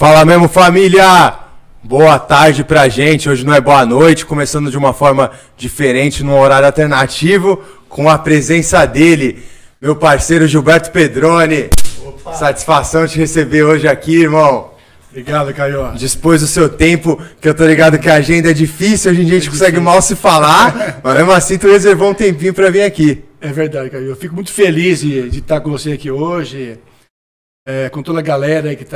Fala mesmo, família! Boa tarde pra gente. Hoje não é boa noite, começando de uma forma diferente, num horário alternativo, com a presença dele, meu parceiro Gilberto Pedrone. Opa. Satisfação te receber hoje aqui, irmão. Obrigado, Caio. Dispôs do seu tempo, que eu tô ligado que a agenda é difícil, hoje em dia a gente é consegue mal se falar, mas mesmo assim tu reservou um tempinho para vir aqui. É verdade, Caio. Eu fico muito feliz de, de estar com você aqui hoje, é, com toda a galera que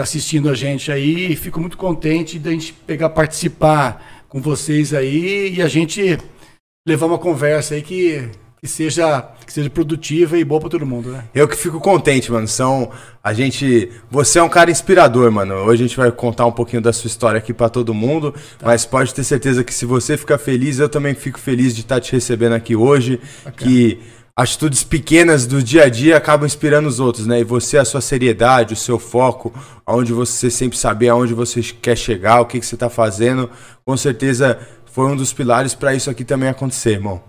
está tá assistindo a gente aí. Fico muito contente de a gente pegar, participar com vocês aí e a gente levar uma conversa aí que, que seja que seja produtiva e boa para todo mundo, né? Eu que fico contente, mano. São a gente, você é um cara inspirador, mano. Hoje a gente vai contar um pouquinho da sua história aqui para todo mundo, tá. mas pode ter certeza que se você ficar feliz, eu também fico feliz de estar tá te recebendo aqui hoje, Bacana. que atitudes pequenas do dia a dia acabam inspirando os outros, né? E você, a sua seriedade, o seu foco, aonde você sempre saber aonde você quer chegar, o que, que você está fazendo, com certeza foi um dos pilares para isso aqui também acontecer, irmão.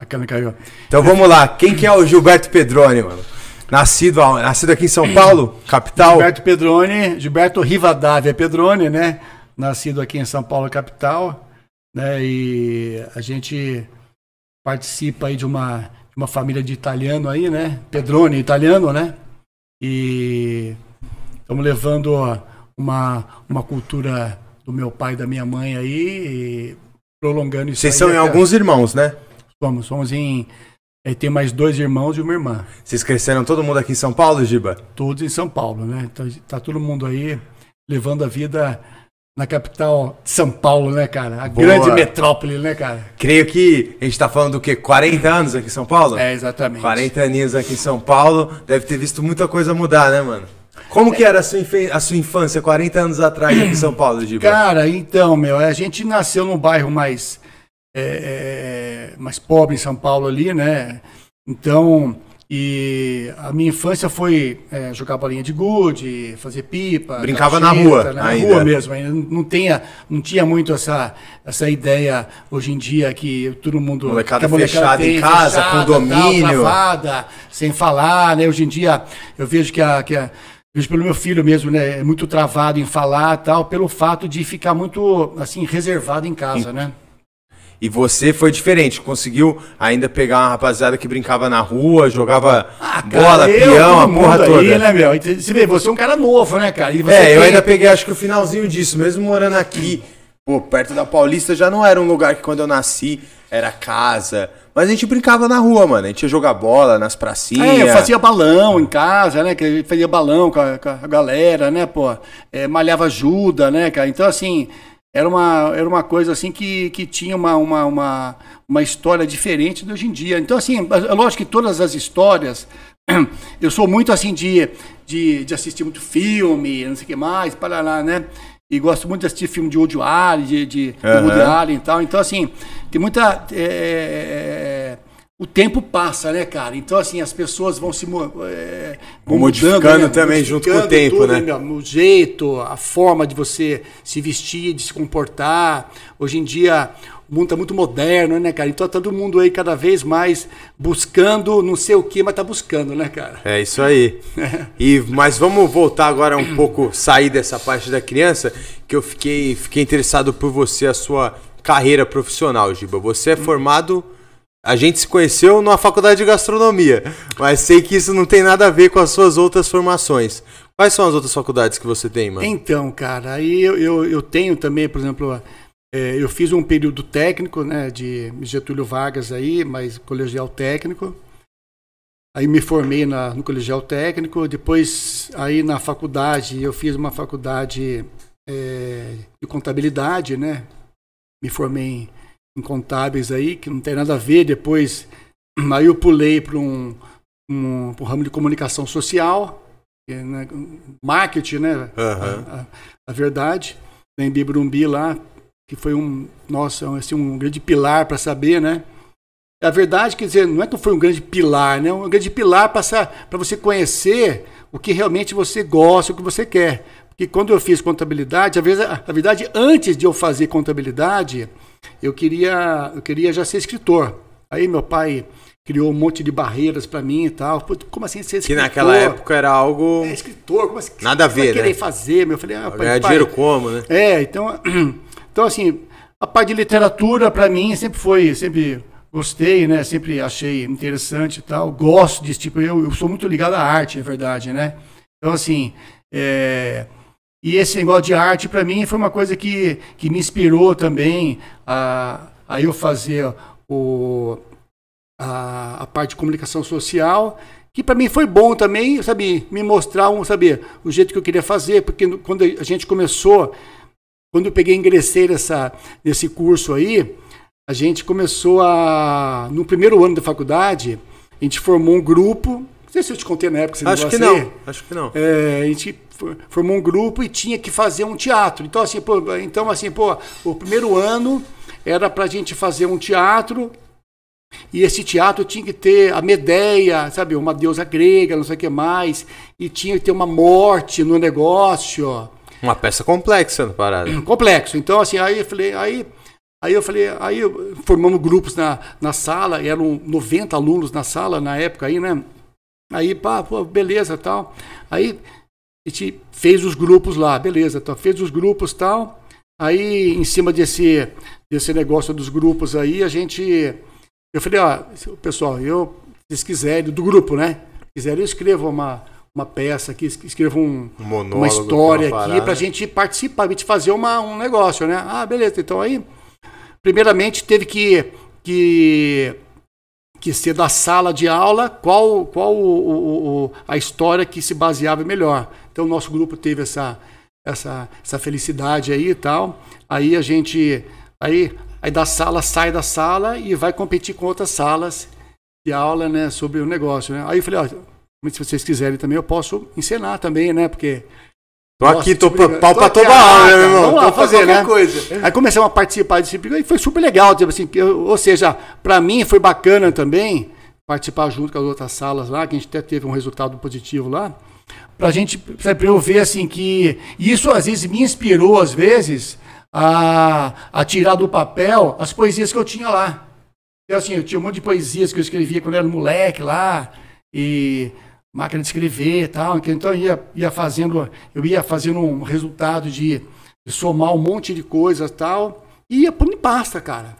Bacana, caiu. Então vamos lá, quem que é o Gilberto Pedrone, mano? Nascido, nascido aqui em São Paulo, capital? Gilberto Pedrone, Gilberto Rivadavia Pedrone, né? Nascido aqui em São Paulo, capital, né? E a gente participa aí de uma uma família de italiano aí, né? Pedrone, italiano, né? E estamos levando uma, uma cultura do meu pai e da minha mãe aí, prolongando isso Vocês são em alguns irmãos, né? Somos, somos em. É, tem mais dois irmãos e uma irmã. Vocês cresceram todo mundo aqui em São Paulo, Giba? Todos em São Paulo, né? Então, tá todo mundo aí levando a vida na capital de São Paulo, né, cara? A Boa. grande metrópole, né, cara? Creio que a gente tá falando do quê? 40 anos aqui em São Paulo? É, exatamente. 40 aninhos aqui em São Paulo. Deve ter visto muita coisa mudar, né, mano? Como que era a sua, a sua infância 40 anos atrás aqui em São Paulo, Giba? Cara, então, meu, a gente nasceu num bairro mais, é, é mais pobre em São Paulo ali, né? Então, e a minha infância foi é, jogar bolinha de gude, fazer pipa. Brincava na rua, na ainda. rua mesmo. Ainda não, tinha, não tinha muito essa, essa ideia hoje em dia que todo mundo. Molecada, molecada fechada em casa, fechada, condomínio. Tal, travada, sem falar, né? Hoje em dia eu vejo que a. Que a vejo pelo meu filho mesmo, né? É muito travado em falar tal, pelo fato de ficar muito assim reservado em casa, né? E você foi diferente, conseguiu ainda pegar uma rapaziada que brincava na rua, jogava ah, cara, bola, eu, peão, a porra toda. Aí, né, meu? Você vê, você é um cara novo, né, cara? é, tem... eu ainda peguei acho que o finalzinho disso, mesmo morando aqui, pô, perto da Paulista, já não era um lugar que quando eu nasci era casa. Mas a gente brincava na rua, mano. A gente ia jogar bola nas pracinhas. É, eu fazia balão em casa, né? Que fazia balão com a, com a galera, né, pô? É, malhava ajuda, né, cara? Então, assim, era uma, era uma coisa assim que, que tinha uma, uma, uma, uma história diferente de hoje em dia. Então, assim, é lógico que todas as histórias, eu sou muito assim de, de, de assistir muito filme, não sei o que mais, para lá, né? E gosto muito de assistir filme de Woody Allen, de, de, uhum. de Woody Allen e tal. Então, assim, tem muita. É, é, é o tempo passa, né, cara? Então, assim, as pessoas vão se é, vão modificando mudando, né? também modificando junto com o tempo, tudo, né? né o jeito, a forma de você se vestir, de se comportar. Hoje em dia, o mundo está muito moderno, né, cara? Então, tá todo mundo aí cada vez mais buscando não sei o que, mas tá buscando, né, cara? É isso aí. e, mas vamos voltar agora um pouco, sair dessa parte da criança, que eu fiquei, fiquei interessado por você, a sua carreira profissional, Giba. Você é formado a gente se conheceu numa faculdade de gastronomia, mas sei que isso não tem nada a ver com as suas outras formações. Quais são as outras faculdades que você tem, mano? Então, cara, aí eu, eu, eu tenho também, por exemplo, é, eu fiz um período técnico, né, de Getúlio Vargas aí, mas colegial técnico. Aí me formei na, no colegial técnico, depois aí na faculdade, eu fiz uma faculdade é, de contabilidade, né? Me formei em incontáveis aí, que não tem nada a ver. Depois, aí eu pulei para um, um, um, ramo de comunicação social, é, né, marketing, né? Uhum. A, a, a, verdade. Em Bibrumbi lá, que foi um, nossa, assim, um grande pilar para saber, né? A verdade, quer dizer, não é que foi um grande pilar, né? Um grande pilar para você conhecer o que realmente você gosta, o que você quer. Porque quando eu fiz contabilidade, a verdade, antes de eu fazer contabilidade, eu queria, eu queria já ser escritor. Aí meu pai criou um monte de barreiras para mim e tal. Pô, como assim ser escritor? Que naquela época era algo. É, escritor, como assim? Nada a ver, né? querer fazer, meu. Eu falei, ah, pai, Ganhar pai. dinheiro como, né? É, então. Então, assim, a parte de literatura, para mim, sempre foi. Sempre gostei, né? Sempre achei interessante e tal. Gosto desse tipo. Eu, eu sou muito ligado à arte, é verdade, né? Então, assim. É... E esse negócio de arte, para mim, foi uma coisa que, que me inspirou também a, a eu fazer o, a, a parte de comunicação social, que para mim foi bom também, sabe, me mostrar um, sabe, o jeito que eu queria fazer, porque quando a gente começou, quando eu peguei ingressei nessa, nesse curso aí, a gente começou a, no primeiro ano da faculdade, a gente formou um grupo, sei se eu te contei na época, você acho que não, acho que não. É, a gente formou um grupo e tinha que fazer um teatro. Então assim, pô, então assim, pô, o primeiro ano era para a gente fazer um teatro e esse teatro tinha que ter a Medeia, sabe, uma deusa grega, não sei o que mais, e tinha que ter uma morte no negócio. Uma peça complexa na parada. Complexo. Então, assim, aí eu falei, aí, aí eu falei, aí formamos grupos na, na sala, eram 90 alunos na sala na época aí, né? Aí, pá, pô, beleza, tal. Aí a gente fez os grupos lá, beleza, então, fez os grupos tal. Aí, em cima desse, desse negócio dos grupos aí, a gente eu falei, ó, pessoal, eu, se vocês quiserem, do grupo, né? Se quiserem, eu escrevo uma, uma peça aqui, escrevo um, um monólogo, uma história uma aqui para a gente participar, a gente fazer uma, um negócio, né? Ah, beleza. Então aí, primeiramente, teve que, que, que ser da sala de aula qual, qual o, o, o, a história que se baseava melhor. Então o nosso grupo teve essa, essa, essa felicidade aí e tal. Aí a gente. Aí aí da sala sai da sala e vai competir com outras salas de aula, né, sobre o negócio, né? Aí eu falei, ó, se vocês quiserem também eu posso ensinar também, né, porque Tô aqui, tô tipo, pau pra toda né, meu irmão? Vamos lá tô fazer, né? Coisa. Aí começamos a participar desse e foi super legal, tipo assim, eu, ou seja, para mim foi bacana também participar junto com as outras salas lá, que a gente até teve um resultado positivo lá, pra gente, pra eu ver assim que isso às vezes me inspirou às vezes a, a tirar do papel as poesias que eu tinha lá. Então, assim, eu tinha um monte de poesias que eu escrevia quando eu era moleque lá, e máquina de escrever e tal. Então eu ia, ia fazendo, eu ia fazendo um resultado de, de somar um monte de coisas e tal, e ia pondo em pasta, cara.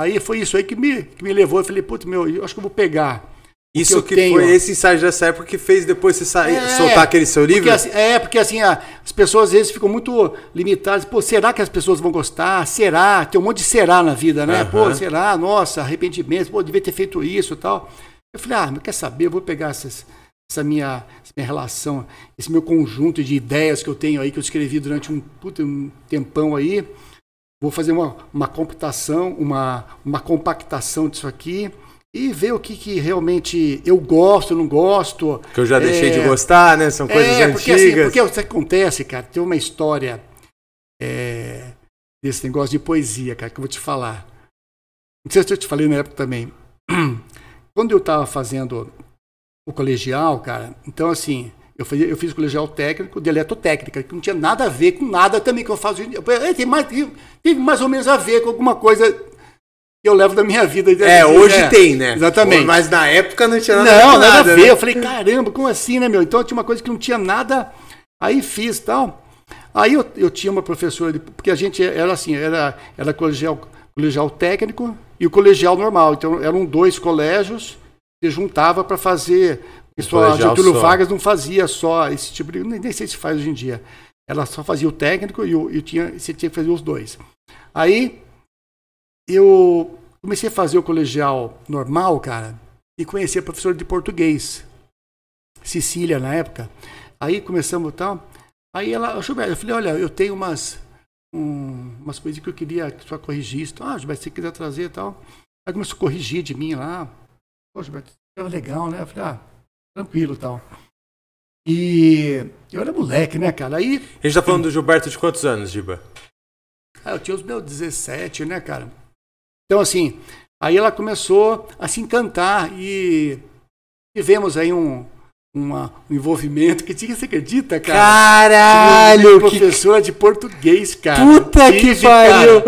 Aí foi isso aí que me, que me levou. Eu falei, putz, meu, eu acho que eu vou pegar isso que, tenho... foi esse ensaio dessa época que fez depois você sair, é, soltar aquele seu livro? Porque, assim, é, porque assim, as pessoas às vezes ficam muito limitadas. Pô, será que as pessoas vão gostar? Será? Tem um monte de será na vida, né? Uhum. Pô, será? Nossa, arrependimento. Pô, devia ter feito isso e tal. Eu falei, ah, quer saber? Eu vou pegar essas, essa, minha, essa minha relação, esse meu conjunto de ideias que eu tenho aí, que eu escrevi durante um, puta, um tempão aí. Vou fazer uma, uma computação, uma, uma compactação disso aqui e ver o que, que realmente eu gosto, não gosto. Que eu já deixei é, de gostar, né? São coisas é, porque, assim, antigas. Assim, porque o que acontece, cara, tem uma história é, desse negócio de poesia, cara, que eu vou te falar. Não sei se eu te falei na época também. Quando eu estava fazendo o colegial, cara, então assim, eu, fazia, eu fiz colegial técnico de eletrotécnica, que não tinha nada a ver com nada também que eu faço dia. Tem mais, tem mais ou menos a ver com alguma coisa que eu levo da minha vida. É, hoje é, tem, né? Exatamente. Mas na época não tinha nada não, a ver. Não, nada, a ver. Né? Eu falei, caramba, como assim, né, meu? Então tinha uma coisa que não tinha nada. Aí fiz tal. Aí eu, eu tinha uma professora, de, porque a gente era assim, era, era colegial, colegial técnico e o colegial normal. Então eram dois colégios que juntava para fazer. Isso a Getúlio só. Vargas não fazia só esse tipo de. Nem, nem sei se faz hoje em dia. Ela só fazia o técnico e, o, e tinha, você tinha que fazer os dois. Aí eu comecei a fazer o colegial normal, cara, e conheci a professora de português, Cecília, na época. Aí começamos tal. Aí ela, Gilberto, eu falei, olha, eu tenho umas, um, umas coisas que eu queria que só corrigisse. Ah, Gilberto, se você quiser trazer e tal. Aí começou a corrigir de mim lá. Pô, Gilberto, é legal, né? Eu falei, ah, tranquilo e tal. E eu era moleque, né, cara? Aí. A gente tá falando do Gilberto de quantos anos, Giba? Ah, eu tinha os meus 17, né, cara? Então, assim, aí ela começou a se encantar e tivemos aí um, uma, um envolvimento que tinha, você acredita, cara? Caralho! Professora que... de português, cara. Puta Tive, que pariu!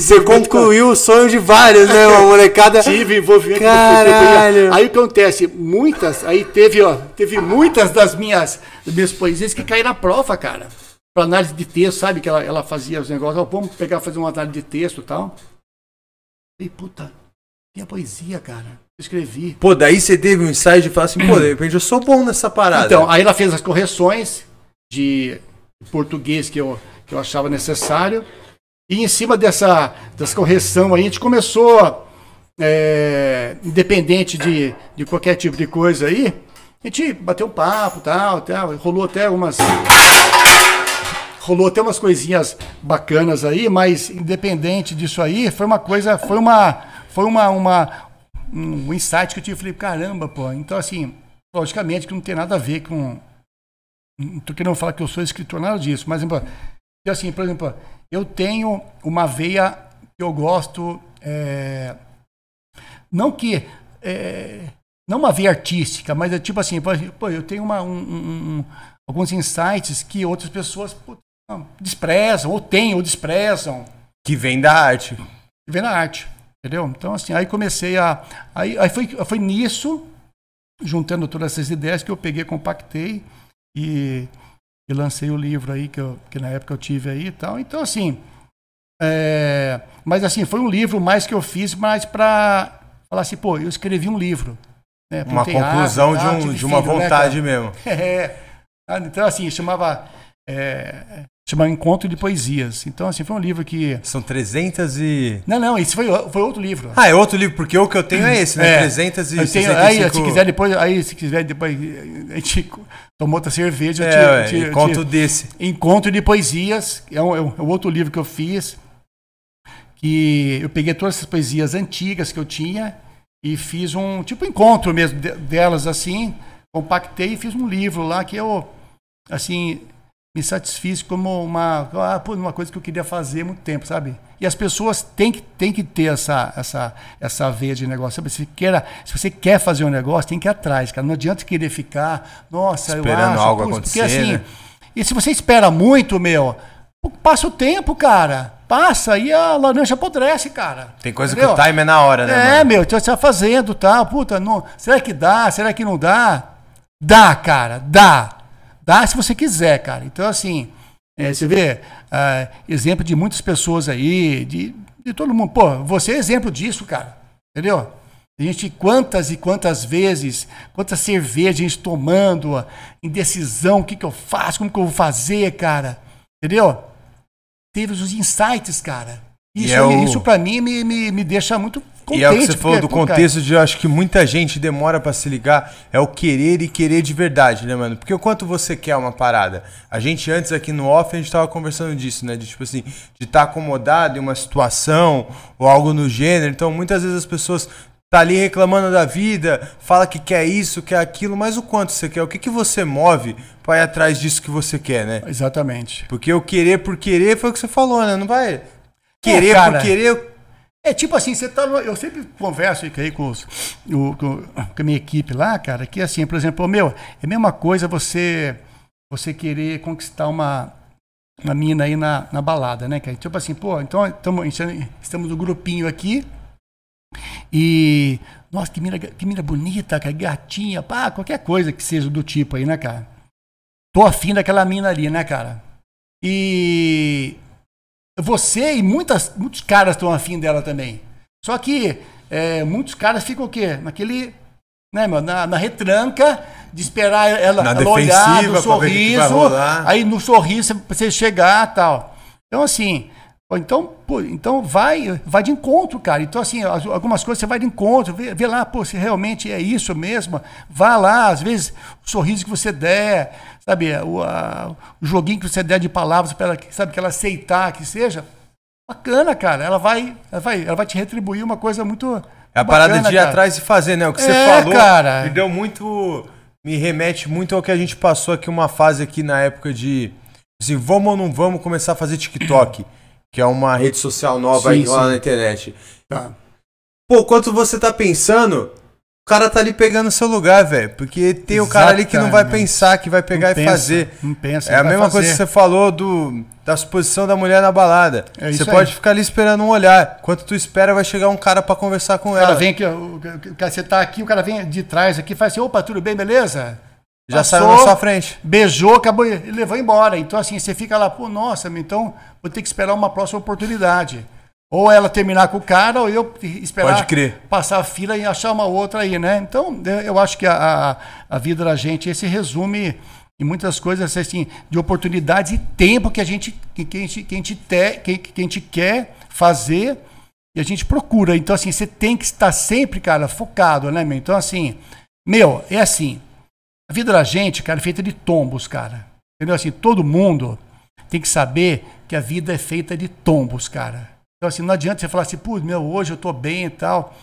Você concluiu o sonho de vários, né? Uma molecada. Tive envolvimento Caralho. Aí o que acontece? Muitas, aí teve, ó, teve muitas das minhas, das minhas poesias que caíram na prova, cara. Pra análise de texto, sabe? Que ela, ela fazia os negócios, ó, vamos pegar, fazer uma análise de texto e tal. E puta, minha poesia, cara. Eu escrevi. Pô, daí você teve um insight de falar assim, pô, de repente eu sou bom nessa parada. Então, aí ela fez as correções de português que eu, que eu achava necessário. E em cima dessa, dessa correção aí, a gente começou, é, independente de, de qualquer tipo de coisa aí, a gente bateu um papo tal, tal, rolou até umas. Rolou até umas coisinhas bacanas aí, mas independente disso aí, foi uma coisa, foi uma, foi uma, uma um insight que eu tive, falei, caramba, pô. Então assim, logicamente que não tem nada a ver com, não tô querendo falar que eu sou escritor, nada disso, mas assim, por exemplo, eu tenho uma veia que eu gosto, é, não que é, não uma veia artística, mas é tipo assim, pô, eu tenho uma, um, um, alguns insights que outras pessoas pô, desprezam, ou têm, ou desprezam. Que vem da arte. Que vem da arte, entendeu? Então, assim, aí comecei a. Aí, aí foi, foi nisso, juntando todas essas ideias, que eu peguei, compactei e, e lancei o livro aí, que, eu, que na época eu tive aí e tal. Então, assim. É, mas, assim, foi um livro mais que eu fiz, mais para falar assim, pô, eu escrevi um livro. Né? Uma conclusão de, um, de, de, uma filho, né, vontade né, mesmo. É. Então, assim, chamava. É, chama Encontro de Poesias. Então, assim, foi um livro que. São 300 e. Não, não, esse foi, foi outro livro. Ah, é outro livro, porque o que eu tenho é esse, né? É, 365. Aí, se quiser depois, aí, se quiser depois, a gente tomou outra cerveja. É, eu te, encontro te, desse. Encontro de Poesias, é um, é um outro livro que eu fiz. Que eu peguei todas essas poesias antigas que eu tinha e fiz um tipo encontro mesmo delas assim, compactei e fiz um livro lá que eu assim me satisfiz como uma, ah, uma coisa que eu queria fazer há muito tempo, sabe? E as pessoas têm que, têm que ter essa, essa, essa veia de negócio. Sabe? Se, queira, se você quer fazer um negócio, tem que ir atrás, cara. Não adianta querer ficar, nossa, Esperando eu acho, algo acontecer, porque assim, né? e se você espera muito, meu, passa o tempo, cara. Passa e a laranja apodrece, cara. Tem coisa Entendeu? que o time é na hora, né? É, mano? meu, você está fazendo, tá? Puta, não, será que dá? Será que não dá? Dá, cara, dá. Dá se você quiser, cara. Então, assim, é, você vê uh, exemplo de muitas pessoas aí, de, de todo mundo. Pô, você é exemplo disso, cara. Entendeu? A gente, quantas e quantas vezes, quantas cervejas a gente tomando, indecisão, o que, que eu faço, como que eu vou fazer, cara. Entendeu? Teve os insights, cara. Isso, é o... isso para mim me, me, me deixa muito Contente, e é o que você falou do contexto de eu acho que muita gente demora para se ligar, é o querer e querer de verdade, né, mano? Porque o quanto você quer uma parada. A gente antes aqui no off, a gente tava conversando disso, né? De tipo assim, de estar tá acomodado em uma situação ou algo no gênero. Então, muitas vezes as pessoas tá ali reclamando da vida, fala que quer isso, quer aquilo, mas o quanto você quer? O que que você move para ir atrás disso que você quer, né? Exatamente. Porque o querer por querer foi o que você falou, né? Não vai querer é, por querer é tipo assim, você tá. Eu sempre converso aí com, os, o, com, a minha equipe lá, cara, que assim, por exemplo, meu, é a mesma coisa você você querer conquistar uma, uma mina aí na, na balada, né, cara? Tipo assim, pô, então tamo, estamos no grupinho aqui e. Nossa, que mina, que mina bonita, cara, gatinha, pá, qualquer coisa que seja do tipo aí, né, cara? Tô afim daquela mina ali, né, cara? E você e muitas, muitos caras estão afim dela também. Só que é, muitos caras ficam o quê? Naquele. Né, meu, na, na retranca de esperar ela, ela olhar no sorriso. Aí no sorriso você chegar tal. Então, assim. Então, pô, então vai, vai de encontro, cara. Então, assim, algumas coisas você vai de encontro, vê, vê lá, pô, se realmente é isso mesmo. Vá lá, às vezes, o sorriso que você der, sabe, o, a, o joguinho que você der de palavras para ela, sabe, que ela aceitar que seja, bacana, cara. Ela vai, ela vai, ela vai te retribuir uma coisa muito. É a parada de ir cara. atrás e fazer, né? O que você é, falou cara. me deu muito. Me remete muito ao que a gente passou aqui, uma fase aqui na época de. Assim, vamos ou não vamos começar a fazer TikTok? que é uma rede social nova sim, aí lá sim. na internet. Tá. Pô, quanto você tá pensando o cara tá ali pegando seu lugar, velho. Porque tem o cara ali que não vai pensar, que vai pegar Não e pensa, fazer. não pensa, É a mesma coisa que você falou do, da suposição da mulher na balada. É você pode aí. ficar ali esperando um olhar. Enquanto tu espera, vai chegar um cara pra conversar com O cara ela. vem aqui, o o cara- você tá aqui, o cara vem de trás aqui e faz assim, opa, tudo bem, beleza? Já Passou, saiu na sua frente. Beijou, acabou e levou embora. Então, assim, você fica lá, pô, nossa, então vou ter que esperar uma próxima oportunidade. Ou ela terminar com o cara, ou eu esperar passar a fila e achar uma outra aí, né? Então, eu- eu acho que a, a, a vida da gente esse resume em muitas coisas assim, de oportunidades e tempo que a gente, que, que a gente, que a gente, te, que, que a gente quer fazer e a gente procura. Então, assim, você tem que estar sempre, cara, focado, né, meu? Então, assim, meu, é assim. A vida da gente, cara, é feita de tombos, cara. Entendeu? Assim, todo mundo tem que saber que a vida é feita de tombos, cara. Então, assim, não adianta você falar assim, pô, meu, hoje eu tô bem e tal.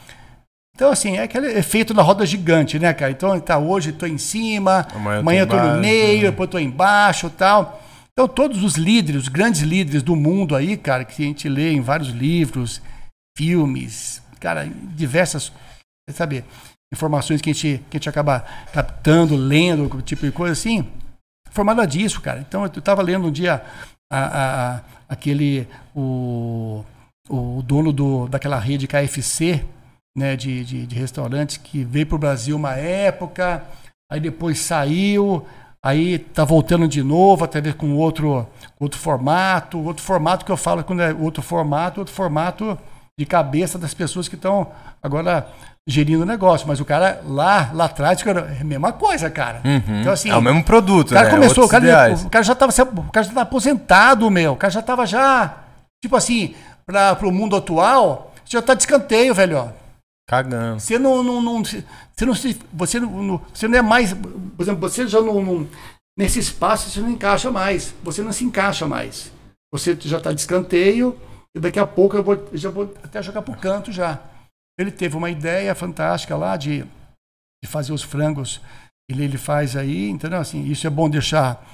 Então, assim, é aquele efeito da roda gigante, né, cara? Então, tá, hoje eu tô em cima, Amanhã eu tô amanhã eu tô no meio, né? depois eu tô embaixo e tal. Então, todos os líderes, os grandes líderes do mundo aí, cara, que a gente lê em vários livros, filmes, cara, diversas, sabe, informações que a gente, que a gente acaba captando, lendo, tipo de coisa assim, formada disso, cara. Então, eu tava lendo um dia a, a- a- aquele, o, o dono do, daquela rede KFC, né, de, de, de restaurantes, que veio para o Brasil uma época, aí depois saiu, aí tá voltando de novo, até ver com outro, outro formato, outro formato que eu falo quando é outro formato, outro formato de cabeça das pessoas que estão agora gerindo o negócio. Mas o cara lá, lá atrás, cara, é a mesma coisa, cara. Então, assim, é o mesmo produto, o cara né? começou, o cara, o cara já tava, se- o cara já tá aposentado, meu. O cara já tava já, tipo assim, para o mundo atual, já tá de escanteio, velho. ó. Cagando. Você não, não, não- você não se, você não, você não é mais, por exemplo, você já não, não- nesse espaço você não encaixa mais, você não se encaixa mais. Você já está de escanteio e daqui a pouco eu vou, eu já vou até jogar pro canto já. Ele teve uma ideia fantástica lá de, de fazer os frangos. Ele, ele faz aí, entendeu? Assim, isso é bom deixar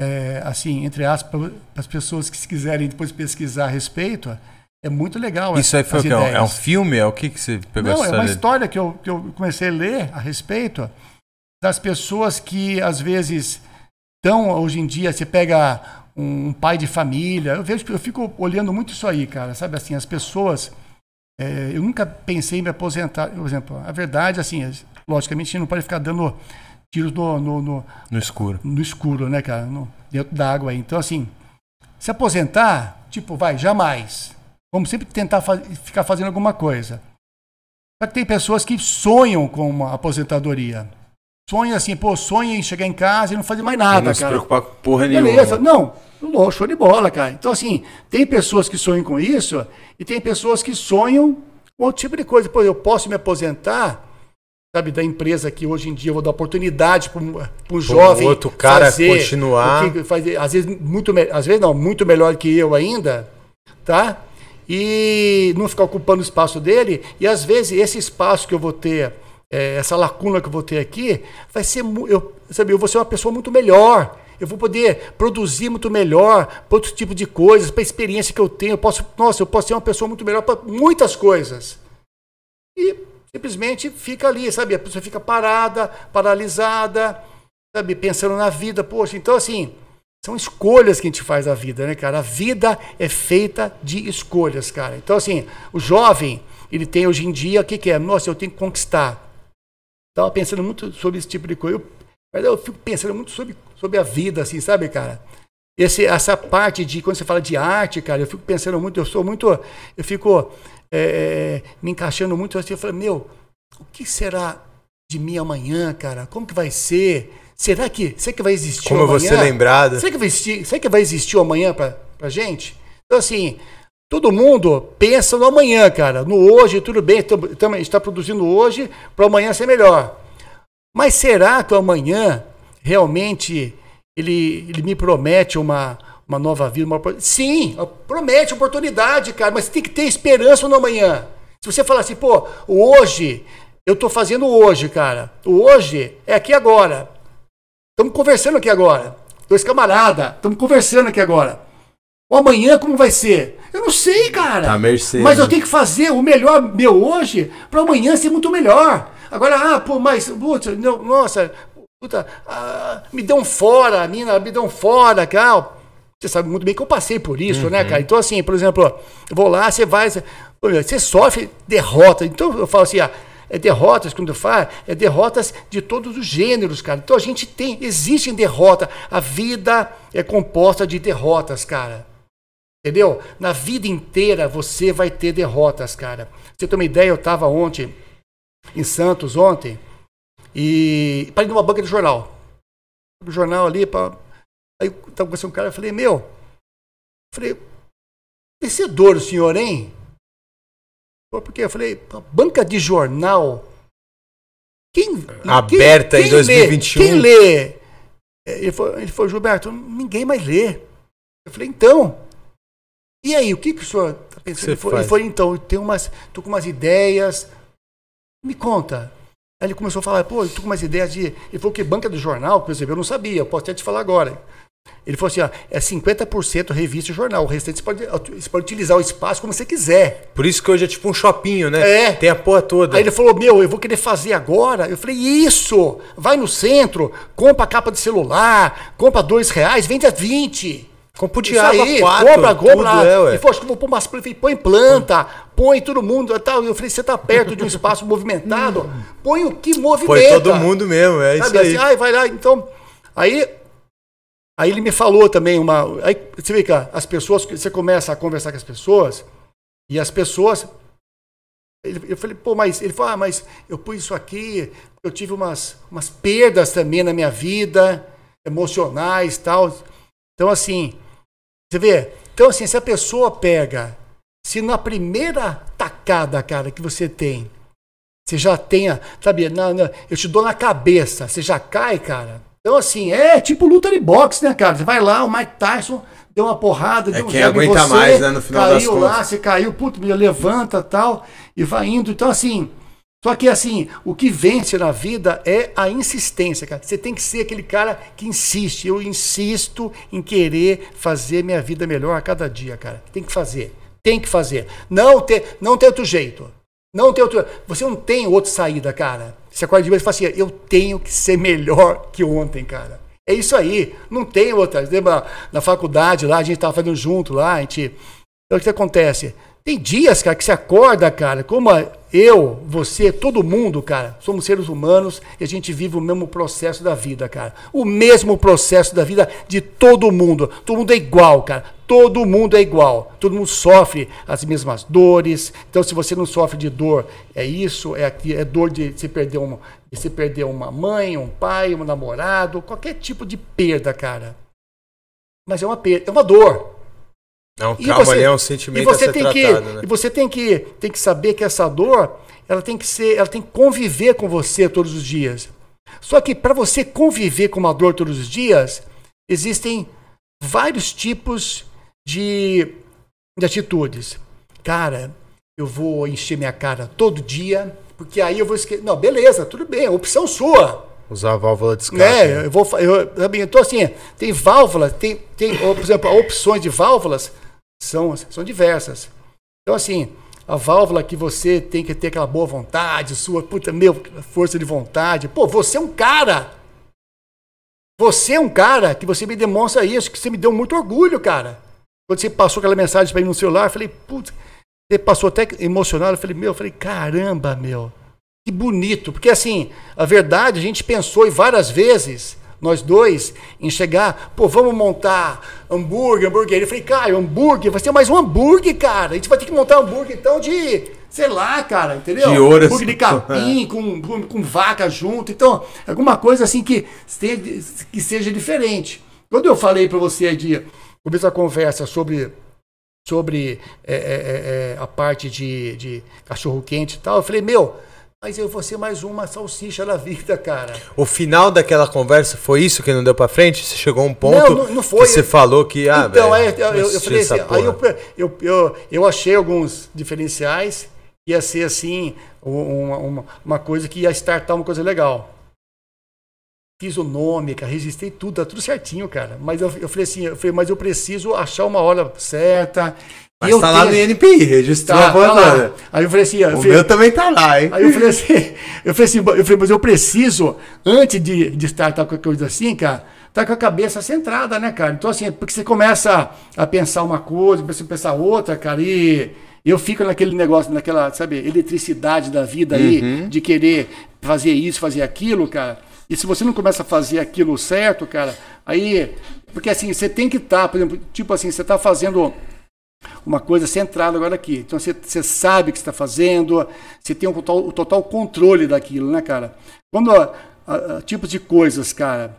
é, assim, entre aspas, para as pessoas que se quiserem depois pesquisar a respeito. É muito legal. Isso aí foi o quê? É um- É filme? É o que, que você pegou Não, é uma história? história que eu, que eu comecei a ler a respeito das pessoas que às vezes estão hoje em dia, você pega um pai de família, eu vejo, eu fico olhando muito isso aí, cara, sabe assim, as pessoas, é, eu nunca pensei em me aposentar, por exemplo, a verdade, assim, é, logicamente a gente não pode ficar dando tiros no, no, no, No escuro. no escuro, né, cara? No- dentro da água aí. Então, assim, se aposentar, tipo, vai, jamais. Vamos sempre tentar fa- ficar fazendo alguma coisa. Só que tem pessoas que sonham com uma aposentadoria. Sonham assim, pô, sonham em chegar em casa e não fazer mais nada, não se cara. preocupar com porra nenhuma. Beleza, não, show de bola, cara. Então, assim, tem pessoas que sonham com isso e tem pessoas que sonham com outro tipo de coisa. Pô, eu posso me aposentar, sabe, da empresa que hoje em dia eu vou dar oportunidade para um jovem outro cara fazer continuar. fazer, às vezes muito, às vezes não, muito melhor que eu ainda, tá? E não ficar ocupando o espaço dele. E às vezes esse espaço que eu vou ter, é, essa lacuna que eu vou ter aqui, vai ser, eu, sabe, eu vou ser uma pessoa muito melhor. Eu vou poder produzir muito melhor para outro tipo de coisas, para a experiência que eu tenho. Eu posso, nossa, eu posso ser uma pessoa muito melhor para muitas coisas. E simplesmente fica ali, sabe? A pessoa fica parada, paralisada, sabe? Pensando na vida. Poxa, então assim, são escolhas que a gente faz na vida, né, cara? A vida é feita de escolhas, cara. Então, assim, o jovem, ele tem hoje em dia, o que, que é? Nossa, eu tenho que conquistar. Tava pensando muito sobre esse tipo de coisa. Eu, mas eu fico pensando muito sobre, sobre a vida, assim, sabe, cara? Esse, essa parte de, quando você fala de arte, cara, eu fico pensando muito, eu sou muito, eu fico é, me encaixando muito assim, eu falo, meu, o que será de mim amanhã, cara? Como que vai ser? Será que, será que vai existir Como eu amanhã? vou ser lembrado? Será que vai existir, será que vai existir o amanhã pra, pra gente? Então, assim, todo mundo pensa no amanhã, cara. No hoje, tudo bem, gente está produzindo hoje para amanhã ser melhor. Mas será que o amanhã realmente ele, ele me promete uma, uma nova vida? Uma, opor- sim, promete oportunidade, cara, mas tem que ter esperança no amanhã. Se você falar assim, pô, hoje, eu tô fazendo hoje, cara. O hoje é aqui agora. Estamos conversando aqui agora. Dois camaradas, estamos conversando aqui agora. O amanhã como vai ser? Eu não sei, cara. Tá mercê, Mas eu né? tenho que fazer o melhor meu hoje para amanhã ser muito melhor. Agora, ah, pô, mas, putz, não, nossa, puta, ah, me um fora, mina me um fora, cara. Você sabe muito bem que eu passei por isso, né, cara? Então, assim, por exemplo, eu vou lá, você vai, você, sofre derrota. Então, eu falo assim, ah, é derrotas, quando eu falo, é derrotas de todos os gêneros, cara. Então a gente tem, existem derrotas. A vida é composta de derrotas, cara. Entendeu? Na vida inteira você vai ter derrotas, cara. Você tem uma ideia, eu estava ontem em Santos ontem e parei numa banca de jornal. O jornal ali, pra... aí estava conversando com um cara, eu falei, meu, eu falei, vencedor o senhor, hein? Porque eu falei, banca de jornal. Quem, Aberta quem, em 2021. Lê, quem lê? Ele falou, ele falou, Gilberto, ninguém mais lê. Eu falei, então. E aí, o que, que o senhor está pensando? Ele falou, ele falou, então, eu tenho umas, tô com umas ideias. Me conta. Aí ele começou a falar, pô, eu tô com umas ideias de. Ele falou que banca do jornal, por exemplo, eu não sabia, eu posso até te falar agora. Ele falou assim: ó, é 50% revista e jornal. O restante você pode, você pode utilizar o espaço como você quiser. Por isso que hoje é tipo um shopping, né? É. Tem a porra toda. Aí ele falou: Meu, eu vou querer fazer agora. Eu falei: Isso! Vai no centro, compra a capa de celular, compra dois reais, vende a 20. Compra o diabo aí, quatro, compra, compra. É, ele falou, acho que eu vou pôr umas plantas. Põe planta, põe todo mundo. Tal. Eu falei, você tá perto de um espaço movimentado, põe o que movimenta. Põe todo mundo mesmo, é Sabe, isso aí. Assim, aí. Vai lá, então... Aí Aí ele me falou também uma. Aí você vê que as pessoas, você começa a conversar com as pessoas, e as pessoas. Eu falei, pô, mas ele falou, ah, mas eu pus isso aqui, eu tive umas, umas perdas também na minha vida, emocionais tal. Então, assim, você vê? Então, assim, se a pessoa pega, se na primeira tacada, cara, que você tem, você já tenha, sabe, eu te dou na cabeça, você já cai, cara. Então, assim, é tipo luta de boxe, né, cara? Você vai lá, o Mike Tyson deu uma porrada, é deu um quem aguenta você, mais, né, no final caiu das lá, contas. você caiu, puto, levanta tal, e vai indo. Então, assim, só que, assim, o que vence na vida é a insistência, cara. Você tem que ser aquele cara que insiste. Eu insisto em querer fazer minha vida melhor a cada dia, cara. Tem que fazer. Tem que fazer. Não ter, não tem outro jeito. Não tem outro. Você não tem outra saída, cara. Você acorda de manhã e fala assim: eu tenho que ser melhor que ontem, cara. É isso aí. Não tem outra. Lembra na faculdade lá, a gente estava fazendo junto lá, a gente. Então o que acontece? Tem dias, cara, que você acorda, cara, como eu, você, todo mundo, cara, somos seres humanos e a gente vive o mesmo processo da vida, cara. O mesmo processo da vida de todo mundo. Todo mundo é igual, cara. Todo mundo é igual. Todo mundo sofre as mesmas dores. Então, se você não sofre de dor, é isso, é, é dor de você perder uma, de você perder uma mãe, um pai, um namorado, qualquer tipo de perda, cara. Mas é uma perda, é uma dor. É um trauma você, é um sentimento e você a ser tem tratado, que, né? E você tem que, tem que saber que essa dor, ela tem que ser, ela tem que conviver com você todos os dias. Só que para você conviver com uma dor todos os dias, existem vários tipos de, de atitudes. Cara, eu vou encher minha cara todo dia, porque aí eu vou esquecer. Não, beleza, tudo bem, opção sua. Usar a válvula de escape. É, né? eu vou. Eu, então, assim, tem válvulas, tem, tem, por exemplo, opções de válvulas são, são diversas. Então, assim, a válvula que você tem que ter aquela boa vontade, sua puta, meu, força de vontade. Pô, você é um cara. Você é um cara que você me demonstra isso, que você me deu muito orgulho, cara. Quando você passou aquela mensagem para mim no celular, eu falei, putz, você passou até emocionado. Eu falei, meu, eu falei, caramba, meu, que bonito. Porque assim, a verdade, a gente pensou várias vezes nós dois, em chegar, pô, vamos montar hambúrguer, hambúrguer. Eu falei, cara, hambúrguer, vai ser mais um hambúrguer, cara. A gente vai ter que montar hambúrguer, então, de, sei lá, cara, entendeu? De ouro. Hambúrguer de capim, com, com, com, vaca junto. Então, alguma coisa assim que, que seja diferente. Quando eu falei para você de começar a conversa sobre sobre é, é, é, a parte de, de cachorro quente e tal, eu falei, meu, mas eu vou ser mais uma salsicha da vida, cara. O final daquela conversa foi isso que não deu para frente? Você chegou a um ponto não, não, não foi. que você falou que. Ah, então, véio, é, eu, eu, falei assim, aí eu, eu, eu, eu achei alguns diferenciais, ia ser assim, uma, uma, uma coisa que ia startar uma coisa legal. Fiz o nome, cara, registrei tudo, tá tudo certinho, cara. Mas eu, eu falei assim, eu falei, mas eu preciso achar uma hora certa, Mas eu tá lá no INPI, registrou tá, a tá Aí eu falei assim, o falei, meu também tá lá, hein? Aí eu falei assim, eu falei assim, eu falei, mas eu preciso, antes de, de estar com qualquer coisa assim, cara, tá com a cabeça centrada, né, cara? Então, assim, porque você começa a pensar uma coisa, começa a pensar outra, cara, e eu fico naquele negócio, naquela, sabe, eletricidade da vida aí, uhum. de querer fazer isso, fazer aquilo, cara. E se você não começa a fazer aquilo certo, cara, aí. Porque assim, você tem que estar, tá, por exemplo, tipo assim, você está fazendo uma coisa centrada agora aqui. Então você, você sabe o que está fazendo, você tem o total, o total, controle daquilo, né, cara? Quando tipos de coisas, cara,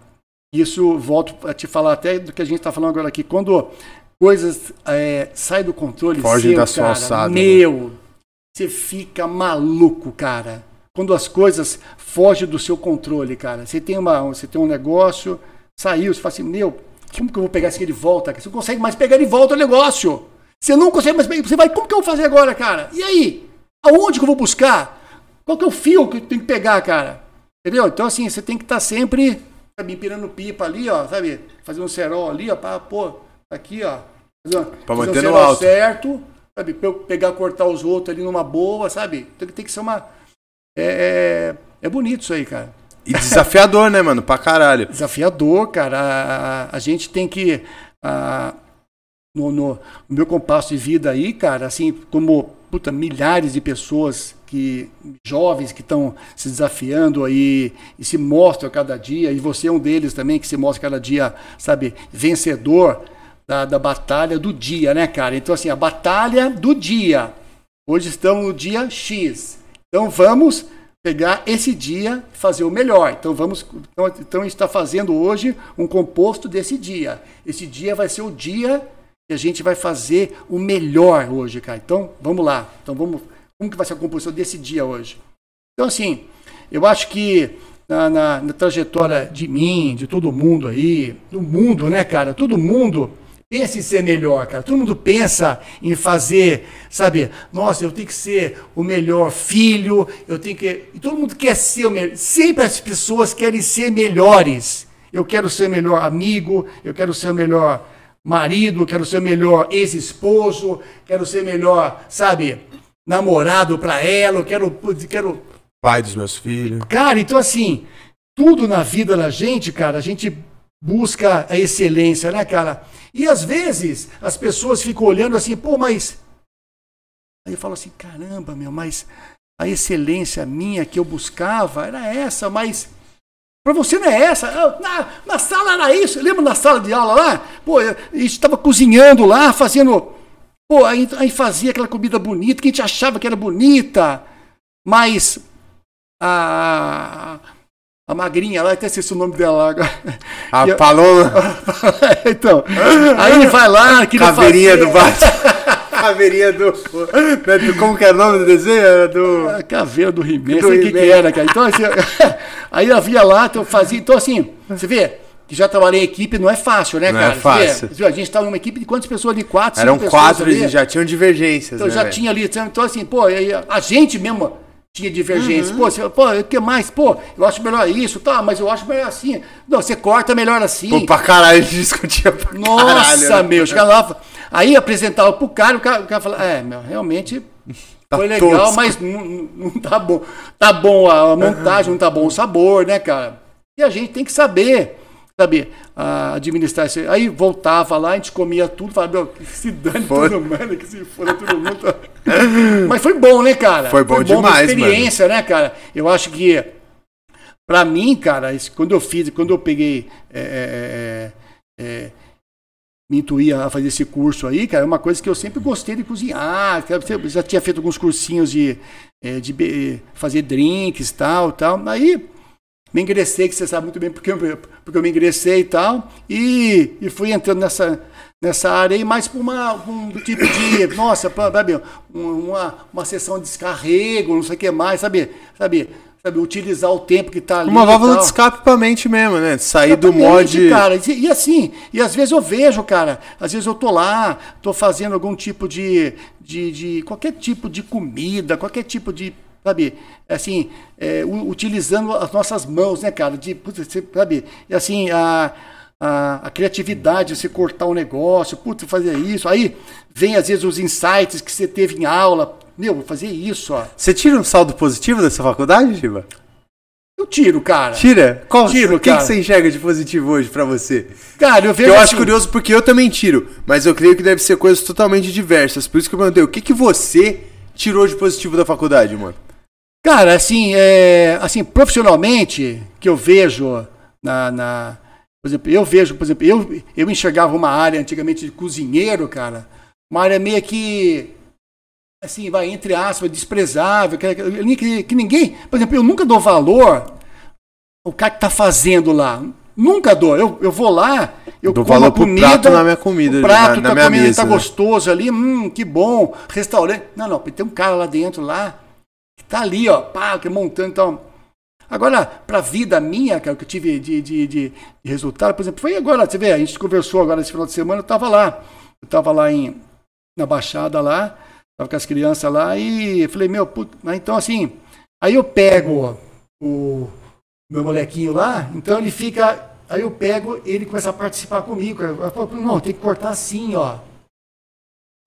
isso volto a te falar até do que a gente está falando agora aqui. Quando coisas é, saem do controle, Foge seu, da sua cara, alçada, né? meu, né? você fica maluco, cara. Quando as coisas fogem do seu controle, cara. Você tem uma, você tem um negócio, saiu, você fala assim, meu, como que eu vou pegar isso aqui de volta? Você não consegue mais pegar de volta o negócio. Você não consegue mais. Você vai, como que eu vou fazer agora, cara? E aí? Aonde que eu vou buscar? Qual que é o fio que eu tenho que pegar, cara? Entendeu? Então, assim, você tem que estar tá sempre, sabe, empirando pipa ali, ó, sabe? Fazer um cerol ali, ó, pra, pô, aqui, ó. Fazer, pra fazer manter um no alto. certo, sabe? Pra eu pegar, cortar os outros ali numa boa, sabe? Tem, tem que ser uma... É, é, é bonito isso aí, cara. E desafiador, né, mano? Pra caralho. Desafiador, cara. A, a, a gente tem que. A, no, no, meu compasso de vida aí, cara, assim, como puta, milhares de pessoas que jovens que estão se desafiando aí e se mostram cada dia, e você é um deles também que se mostra cada dia, sabe, vencedor da, da batalha do dia, né, cara? Então, assim, a batalha do dia. Hoje estamos no dia X. Então vamos pegar esse dia fazer o melhor. Então vamos, então, então está fazendo hoje um composto desse dia. Esse dia vai ser o dia que a gente vai fazer o melhor hoje, cara. Então vamos lá. Então vamos, como que vai ser a composição desse dia hoje? Então assim, eu acho que na, na, na trajetória de mim, de todo mundo aí, do mundo, né, cara? Todo mundo pensa em ser melhor, cara. Todo mundo pensa em fazer, sabe? Nossa, eu tenho que ser o melhor filho, eu tenho que. E todo mundo quer ser o melhor. Sempre as pessoas querem ser melhores. Eu quero ser o melhor amigo, eu quero ser o melhor marido, quero ser o melhor ex-esposo, quero ser melhor, sabe, namorado para ela, quero, quero. Pai dos meus filhos. Cara, então assim, tudo na vida da gente, cara, a gente busca a excelência, né, cara? E às vezes as pessoas ficam olhando assim, pô, mas. Aí eu falo assim, caramba, meu, mas a excelência minha que eu buscava era essa, mas. Para você não é essa. Na, na sala era isso. Lembra na sala de aula lá? Pô, a gente estava cozinhando lá, fazendo. Pô, aí, aí fazia aquela comida bonita que a gente achava que era bonita, mas a, a magrinha lá, até esqueci o nome dela agora. A Paloma? então, aí ele vai lá, Caveirinha do Batman. Caveirinha do, do, Como que era o nome do desenho? Era do. A caveira do He-Man, sei o que, que era, cara. Então, assim, aí havia lá, então fazia. Então, assim, você vê, que já trabalhei em equipe, não é fácil, né, não é cara? É fácil. Vê, a gente estava numa equipe de quantas pessoas ali? Quatro, Eram quatro e já tinham divergências. Então né, já tinha ali. Então, assim, pô, a gente mesmo tinha divergência. Uhum. Pô, você, pô, o que mais? Pô, eu acho melhor isso, tá, mas eu acho melhor assim. Não, você corta melhor assim. Pô, pra caralho, a gente discutia pra Nossa, caralho. Nossa, meu, chegava lá, aí apresentava pro cara, o cara, o cara falava, é, meu, realmente tá foi legal, tosco. mas não, não tá bom. Tá bom a montagem, uhum. não tá bom o sabor, né, cara? E a gente tem que saber sabe, administrar isso. Aí voltava lá, a gente comia tudo, falava, meu, que se dane foi. todo mundo, que se foda todo mundo. Mas foi bom, né, cara? Foi bom, foi bom demais, experiência, mano. né, cara? Eu acho que, pra mim, cara, quando eu fiz, quando eu peguei, é, é, é, é me intuía a fazer esse curso aí, cara, é uma coisa que eu sempre gostei de cozinhar, eu já tinha feito alguns cursinhos de, é, de fazer drinks, tal, tal. Aí me ingressei, que você sabe muito bem porque eu, porque eu me ingressei e tal, e, e fui entrando nessa, nessa área aí, mais por uma, um tipo de, nossa, sabe, uma, uma sessão de descarrego, não sei o que mais, sabe, sabe, sabe, utilizar o tempo que está ali. Uma válvula de escape para a mente mesmo, né? Sair do mod. Cara, e, e, assim, e às vezes eu vejo, cara, às vezes eu tô lá, tô fazendo algum tipo de, de, de qualquer tipo de comida, qualquer tipo de sabe? Assim, é, utilizando as nossas mãos, né, cara? De, sabe? E assim, a, a, a criatividade, você cortar o um negócio, putz, fazer isso. Aí vem às vezes os insights que você teve em aula. Meu, vou fazer isso, ó. Você tira um saldo positivo dessa faculdade, Giba? Eu tiro, cara. Tira? Qual, tiro, o que, que, você enxerga de positivo hoje para você? Cara, eu vejo. Eu assim, acho curioso porque eu também tiro, mas eu creio que deve ser coisas totalmente diversas. Por isso que eu perguntei, o que, que você tirou de positivo da faculdade, mano? Cara, assim, é, assim, profissionalmente, que eu vejo na, na, Por exemplo, eu vejo, por exemplo, eu, eu enxergava uma área antigamente de cozinheiro, cara, uma área meio que assim, vai, entre aspas, desprezável, que, que, que, ninguém, por exemplo, eu nunca dou valor ao cara que está fazendo lá. Nunca dou. Eu, eu vou lá, eu dou como valor comida, prato na minha comida, o prato na, na tá comida, mesa, tá né? gostoso ali, hum, que bom, restaurante. Não, não, tem um cara lá dentro lá que tá ali, ó, pá, que montando então. Agora, para a vida minha, cara, que eu tive de, de, de, resultado, por exemplo, foi agora, você vê, a gente conversou agora esse final de semana, eu estava lá. Eu estava lá em, na Baixada lá, Tava com as crianças lá e falei, meu, puto, então assim, aí eu pego o meu molequinho lá, então ele fica, aí eu pego, ele começa a participar comigo. Eu falo, não, tem que cortar assim, ó.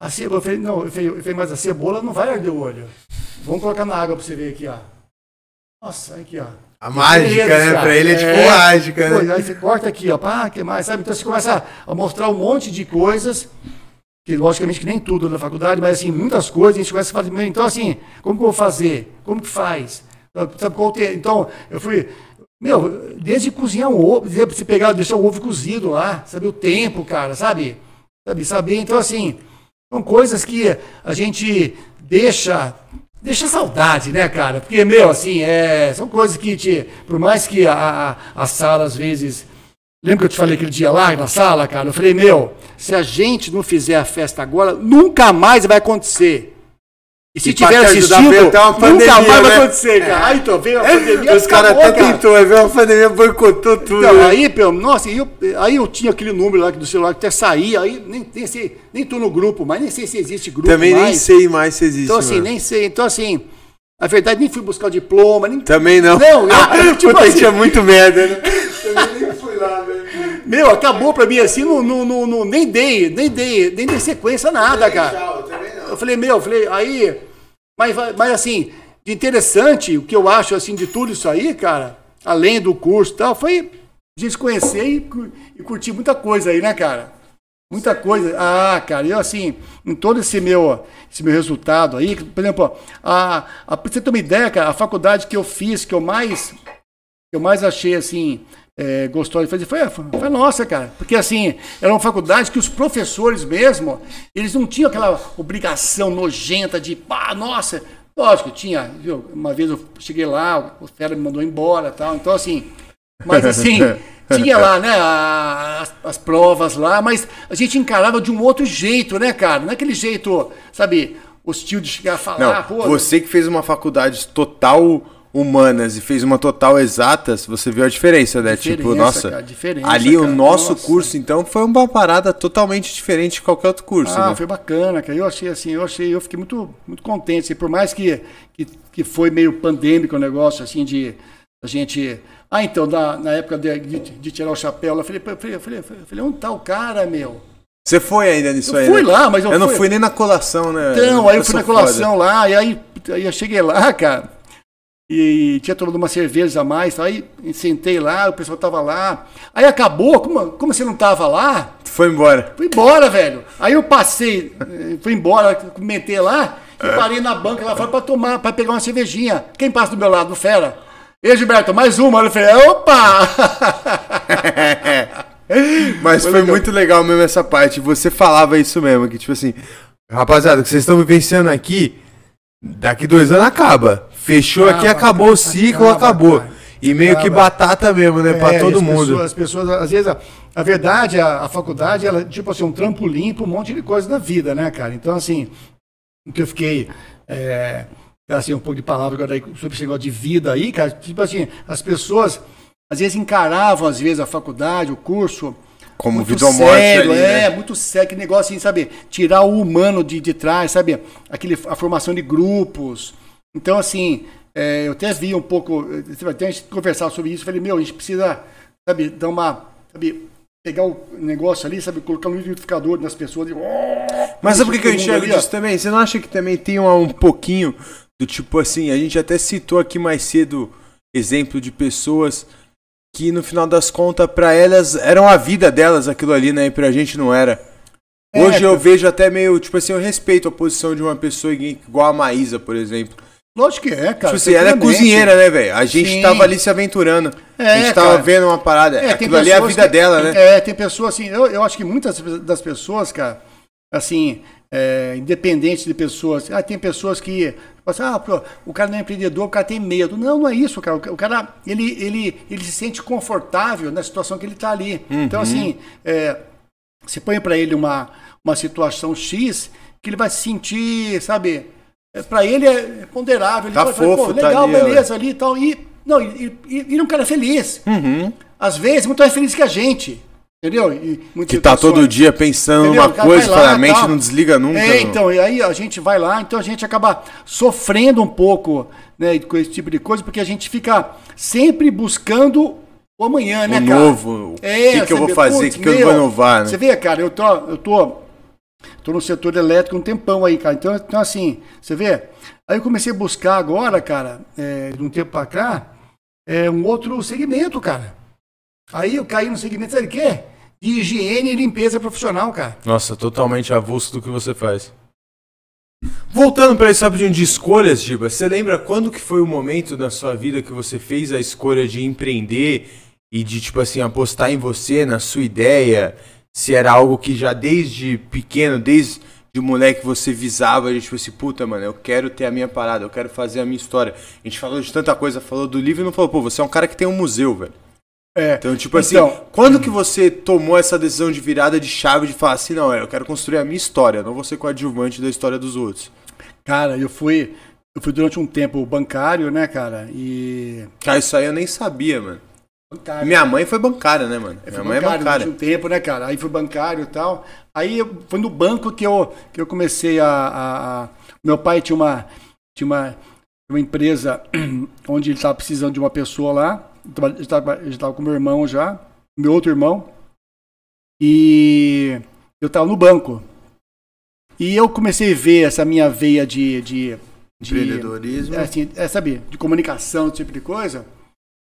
A cebola, eu falei, não, eu falei, eu falei, mas a cebola não vai arder o olho. Vamos colocar na água para você ver aqui, ó. Nossa, aqui, ó. A mágica, né? Pra ele é, tipo é, mágica, né? Aí você corta aqui, ó. Pá, que mais, sabe? Então você começa a mostrar um monte de coisas que logicamente que nem tudo na faculdade, mas assim, muitas coisas a gente começa a fazer. Então, assim, como que eu vou fazer? Como que faz? Sabe qual tem? Então, eu fui. Meu, desde cozinhar um ovo, você pegar, deixar o ovo cozido lá, saber o tempo, cara, sabe? Sabe, saber. Então, assim, são coisas que a gente deixa. Deixa saudade, né, cara? Porque, meu, assim, é, são coisas que, te, por mais que a, a, a sala, às vezes, Lembra que eu te falei aquele dia lá na sala, cara? Eu falei, meu, se a gente não fizer a festa agora, nunca mais vai acontecer. E se e tiver assistindo, nunca pandemia, mais né? vai acontecer, cara. É. Aí, então, veio a pandemia, Os caras até tentou, aí veio a pandemia, boicotou tudo. Então, né? aí, pelo, nossa, eu, aí eu tinha aquele número lá do celular que até saía, aí nem, nem sei, nem tô no grupo, mas nem sei se existe grupo Também mais. nem sei mais se existe. Então, assim, mano. nem sei. Então, assim, a verdade, nem fui buscar o diploma. Nem... Também não. Não, eu, tipo assim, tinha muito merda, né? Também nem fui lá, velho. Meu, acabou pra mim assim, não, não, não, nem dei, nem dei, nem dei sequência, nada, cara. Eu falei, meu, eu falei, aí. Mas, mas assim, de interessante, o que eu acho assim de tudo isso aí, cara, além do curso e tal, foi a gente conhecer e, e curtir muita coisa aí, né, cara? Muita coisa. Ah, cara, eu assim, em todo esse meu, esse meu resultado aí, por exemplo, a, a, pra você ter uma ideia, cara, a faculdade que eu fiz, que eu mais, que eu mais achei assim, é, gostou de fazer, foi, foi nossa, cara. Porque assim, era uma faculdade que os professores mesmo, eles não tinham aquela obrigação nojenta de, pá, nossa, lógico, tinha, viu? Uma vez eu cheguei lá, o Fera me mandou embora tal, então assim, mas assim. Tinha lá, né, as, as, provas lá, mas a gente encarava de um outro jeito, né, cara? Não é aquele jeito, sabe, hostil de chegar a falar. Não, pô, você que fez uma faculdade total humanas e fez uma total exatas, você viu a diferença, né? Tipo, diferença, tipo, nossa, cara, ali cara, o nosso nossa. curso, então, foi uma parada totalmente diferente de qualquer outro curso. Ah, né? foi bacana, cara. Eu achei assim, eu achei, eu fiquei muito, muito contente. Assim, por mais que, que, que foi meio pandêmico o negócio, assim, de a gente ah, então, na, na época de, de, de, tirar o chapéu, eu falei, falei, falei, falei, onde tá o cara, meu? Você foi ainda nisso eu aí? Fui né? lá, mas eu, eu não fui nem na colação, né? Então, aí eu fui na colação foda. lá, e aí, aí eu cheguei lá, cara, e tinha tomado uma cerveja a mais, aí sentei lá, o pessoal tava lá. Aí acabou, como, como você não tava lá? Foi embora. Fui embora, velho. Aí eu passei, eh, fui embora, comentei lá, e é. parei na banca lá fora pra tomar, pra pegar uma cervejinha. Quem passa do meu lado? O Fera. E Gilberto, mais uma. Eu falei, opa! Mas foi, foi legal. muito legal mesmo essa parte. Você falava isso mesmo, que tipo assim, rapaziada, o que vocês estão vivenciando aqui, daqui dois anos acaba. Fechou acaba, aqui, acabou acaba, o ciclo, acaba, acabou. E meio que batata mesmo, né, é, para todo mundo. Pessoas, as pessoas, às vezes, a, a verdade, a, a, faculdade, ela, tipo assim, um trampolim para um monte de coisa da vida, né, cara? Então, assim, o que eu fiquei. É, assim, um pouco de palavra agora aí, sobre esse negócio de vida aí, cara. Tipo assim, as pessoas às vezes encaravam, às vezes, a faculdade, o curso. Como vida ou morte sério, ali, né? É, muito sério, que negócio assim, sabe? Tirar o humano de, de trás, sabe? Aquele, a formação de grupos. Então, assim, é, eu até vi um pouco, até a gente conversar sobre isso, falei, meu, a gente precisa, sabe, dar uma, sabe, pegar o negócio ali, sabe, colocar no liquidificador nas pessoas e... Mas sabe por que, que eu enxergo disso também? Você não acha que também tem um, um pouquinho do tipo assim, a gente até citou aqui mais cedo exemplo de pessoas que no final das contas para elas eram a vida delas aquilo ali, né? E pra gente não era. É, Hoje eu vejo até meio, tipo assim, eu respeito a posição de uma pessoa igual a Maísa, por exemplo. Lógico que é, cara. Tipo assim, ela é cozinheira, né, velho? A gente Sim. tava ali se aventurando. É, a gente tava cara. vendo uma parada. É, Aquilo ali é a vida que, dela, né? É, tem pessoas assim. Eu, eu acho que muitas das pessoas, cara, assim, é, independente de pessoas. Ah, tem pessoas que. Assim, ah, o cara não é empreendedor, o cara tem medo. Não, não é isso, cara. O cara, ele, ele, ele se sente confortável na situação que ele está ali. Uhum. Então, assim, é, você põe para ele uma, uma situação X que ele vai se sentir, sabe? É, para ele é ponderável. Ele tá fofo, tá legal, ali, beleza, ali e tal. E, não, e, e, e um cara feliz. Uhum. Às vezes, muito mais feliz que a gente. Entendeu? que tá todo dia pensando entendeu? numa coisa, lá, a mente não desliga nunca. É, então, e aí a gente vai lá, então a gente acaba sofrendo um pouco né, com esse tipo de coisa, porque a gente fica sempre buscando o amanhã, né, o cara? novo, é, o que, que eu vou fazer, o que, que eu vou inovar, né? Você vê, cara, eu tô, eu tô, tô no setor elétrico um tempão aí, cara. Então, então assim, você vê? Aí eu comecei a buscar agora, cara, é, de um tempo pra cá, é, um outro segmento, cara. Aí eu caí no segmento, sabe o quê? De higiene e limpeza profissional, cara. Nossa, totalmente avulso do que você faz. Voltando para esse rapidinho de escolhas, Giba, você lembra quando que foi o momento da sua vida que você fez a escolha de empreender e de, tipo assim, apostar em você, na sua ideia? Se era algo que já desde pequeno, desde de moleque você visava, tipo assim, puta, mano, eu quero ter a minha parada, eu quero fazer a minha história. A gente falou de tanta coisa, falou do livro e não falou, pô, você é um cara que tem um museu, velho. É. Então, tipo assim, então, quando que você tomou essa decisão de virada de chave de falar assim, não, eu quero construir a minha história, não vou ser coadjuvante da história dos outros? Cara, eu fui. Eu fui durante um tempo bancário, né, cara? E. Cara, isso aí eu nem sabia, mano. Bancário. Minha mãe foi bancária, né, mano? Minha mãe é bancária. Um tempo, né, cara? Aí fui bancário e tal. Aí foi no banco que eu, que eu comecei a, a, a... Meu pai tinha uma, tinha uma, uma empresa onde ele estava precisando de uma pessoa lá eu estava com meu irmão já, meu outro irmão, e eu estava no banco. E eu comecei a ver essa minha veia de. de, de Empreendedorismo. É, assim, é, sabe, de comunicação, esse tipo de coisa,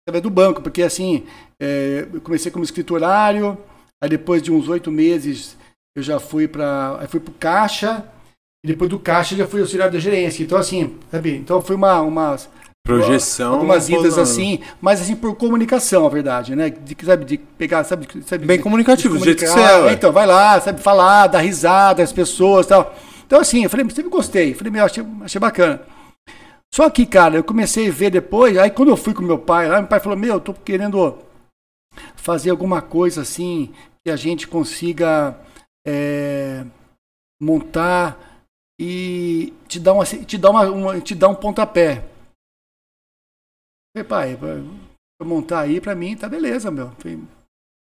através do banco, porque assim, é, eu comecei como escriturário, aí depois de uns oito meses eu já fui para. fui para Caixa, e depois do Caixa já fui auxiliar da gerência. Então, assim, sabe? Então foi uma, uma Projeção. Algumas idas assim, mas assim por comunicação, a verdade, né? De, sabe, de pegar, sabe, sabe Bem comunicativo, do jeito que você é. é então, vai lá, sabe, falar, dar risada às pessoas tal. Então, assim, eu falei, sempre gostei. Falei, meu, achei, achei bacana. Só que, cara, eu comecei a ver depois, aí quando eu fui com meu pai lá, meu pai falou, meu, eu tô querendo fazer alguma coisa assim que a gente consiga é, montar e te dar, uma, te dar, uma, uma, te dar um pontapé. Falei, pai, pra montar aí, pra mim, tá beleza, meu. Falei,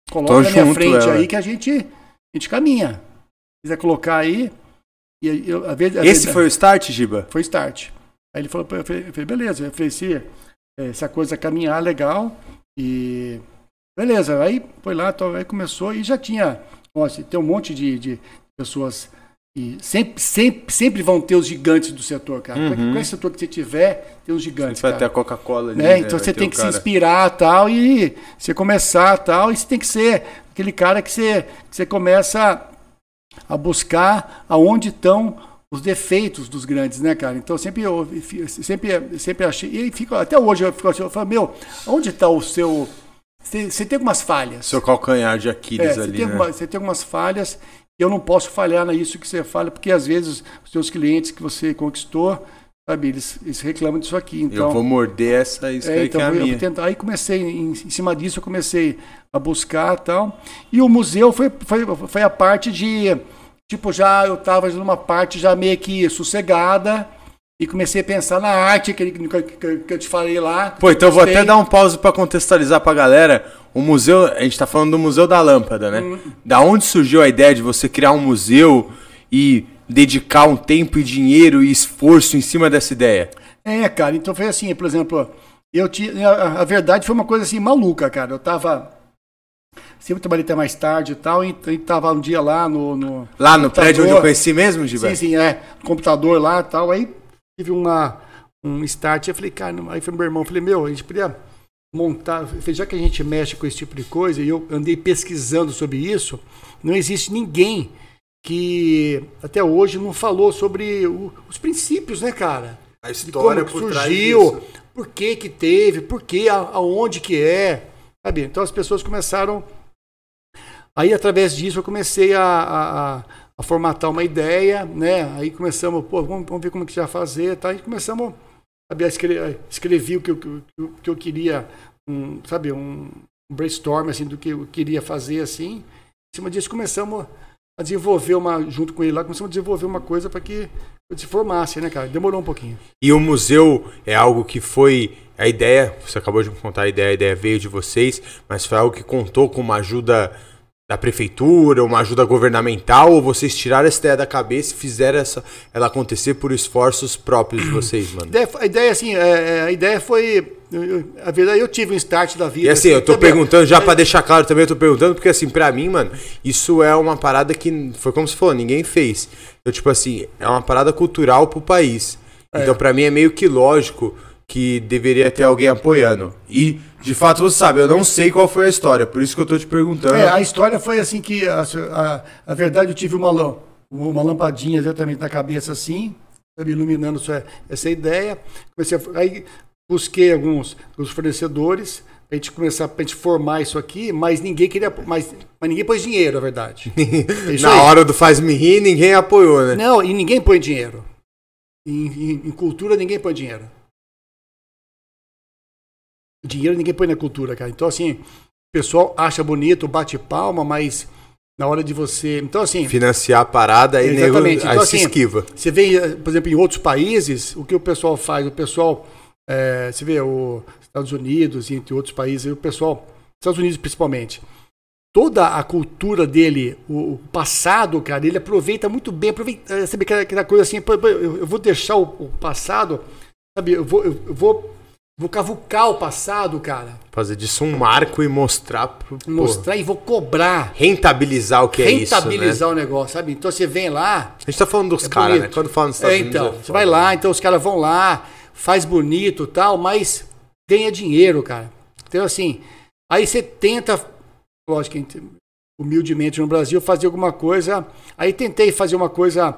coloca Tô na minha frente aí que a gente, a gente caminha. Se quiser colocar aí. E eu, a vez, a Esse vez, foi o start, Giba? Foi o start. Aí ele falou, eu falei, beleza. Eu falei, se, é, se a coisa caminhar, legal. E beleza. Aí foi lá, aí começou e já tinha. Nossa, tem um monte de, de pessoas e sempre, sempre, sempre vão ter os gigantes do setor, cara. Uhum. Qualquer setor que você tiver, tem os gigantes. Você vai ter a Coca-Cola ali. Né? né? Então você tem que cara. se inspirar tal, e você começar tal, e você tem que ser aquele cara que você, que você começa a buscar aonde estão os defeitos dos grandes, né, cara? Então sempre eu sempre, sempre achei. E fico, até hoje eu fico assim, eu falo, meu, onde está o seu. Você, você tem algumas falhas. Seu calcanhar de Aquiles é, ali. Você tem, né? uma, você tem algumas falhas eu não posso falhar nisso que você fala, porque às vezes os seus clientes que você conquistou, sabe, eles, eles reclamam disso aqui. Então, eu vou morder essa isca é, então, que é a minha. Tentar, aí comecei, em, em, cima disso, eu comecei a buscar tal. E o museu foi, foi, foi a parte de, tipo, já eu estava numa parte já meio que sossegada, e comecei a pensar na arte que, que, que, que eu te falei lá. Pô, então eu vou até dar um pause para contextualizar para a galera. O museu, a gente está falando do Museu da Lâmpada, né? Hum. Da onde surgiu a ideia de você criar um museu e dedicar um tempo e dinheiro e esforço em cima dessa ideia? É, cara, então foi assim, por exemplo, eu tinha. A, a verdade foi uma coisa assim maluca, cara. Eu tava. Sempre trabalhei até mais tarde e tal, e a gente tava um dia lá no. no lá no prédio onde eu conheci mesmo, Gilberto? Sim, sim, é. No computador lá e tal. Aí tive uma, um start. Eu falei, cara, aí foi meu irmão, falei, meu, a gente podia montar. Falei, já que a gente mexe com esse tipo de coisa, e eu andei pesquisando sobre isso, não existe ninguém que até hoje não falou sobre o, os princípios, né, cara? A história por surgiu, por que que teve, por que, aonde que é, sabe? Então as pessoas começaram Aí, através disso, eu comecei a, a, a, formatar uma ideia, né? Aí começamos, pô, vamos, vamos ver como que já fazer, tá? E começamos, sabe, a escrever, escrevi o que que eu queria, um, sabe, um brainstorm, assim, do que eu queria fazer, assim. Em cima disso, começamos a desenvolver uma, junto com ele lá, começamos a desenvolver uma coisa para que eu se formasse, né, cara? Demorou um pouquinho. E o museu é algo que foi a ideia, você acabou de me contar a ideia, a ideia veio de vocês, mas foi algo que contou com uma ajuda da prefeitura, uma ajuda governamental, ou vocês tiraram essa ideia da cabeça e fizeram essa, ela acontecer por esforços próprios de vocês, mano? A ideia, assim, é, é, a ideia foi. A verdade, eu tive um start da vida. E assim, eu tô também, perguntando, já para deixar claro também, eu tô perguntando, porque assim, para mim, mano, isso é uma parada que foi como se falou, ninguém fez. Então, tipo assim, é uma parada cultural pro país. É. Então, para mim é meio que lógico que deveria ter alguém apoiando. E, de fato, você sabe, eu não sei qual foi a história, por isso que eu tô te perguntando. É, a história foi assim que, a, a, a verdade, eu tive uma, uma lampadinha exatamente na cabeça assim, iluminando essa, essa ideia. Comecei a, aí busquei alguns os fornecedores, a gente começar a gente formar isso aqui, mas ninguém queria, mas, mas ninguém pôs dinheiro, a verdade. É Na aí. hora do faz me rir, ninguém apoiou, né? Não, e ninguém põe dinheiro. Em, em, em cultura ninguém põe dinheiro. Dinheiro ninguém põe na cultura, cara. Então, assim, o pessoal acha bonito, bate palma, mas na hora de você. Então, assim. Financiar a parada e. Nego... Então, assim, se esquiva. Você vê, por exemplo, em outros países, o que o pessoal faz? O pessoal. É, você vê, os Estados Unidos entre outros países, o pessoal. Estados Unidos principalmente. Toda a cultura dele, o passado, cara, ele aproveita muito bem. Aproveita, sabe aquela coisa assim, eu vou deixar o passado, sabe, eu vou, eu vou Vou cavucar o passado, cara. Fazer disso um marco e mostrar pro. Mostrar pô, e vou cobrar. Rentabilizar o que é isso. Rentabilizar né? o negócio, sabe? Então você vem lá. A gente tá falando dos é caras, né? Quando fala nos Estados é, Unidos. Então, é você vai lá, então os caras vão lá, faz bonito tal, mas ganha dinheiro, cara. Então, assim, aí você tenta, lógico, humildemente no Brasil, fazer alguma coisa. Aí tentei fazer uma coisa.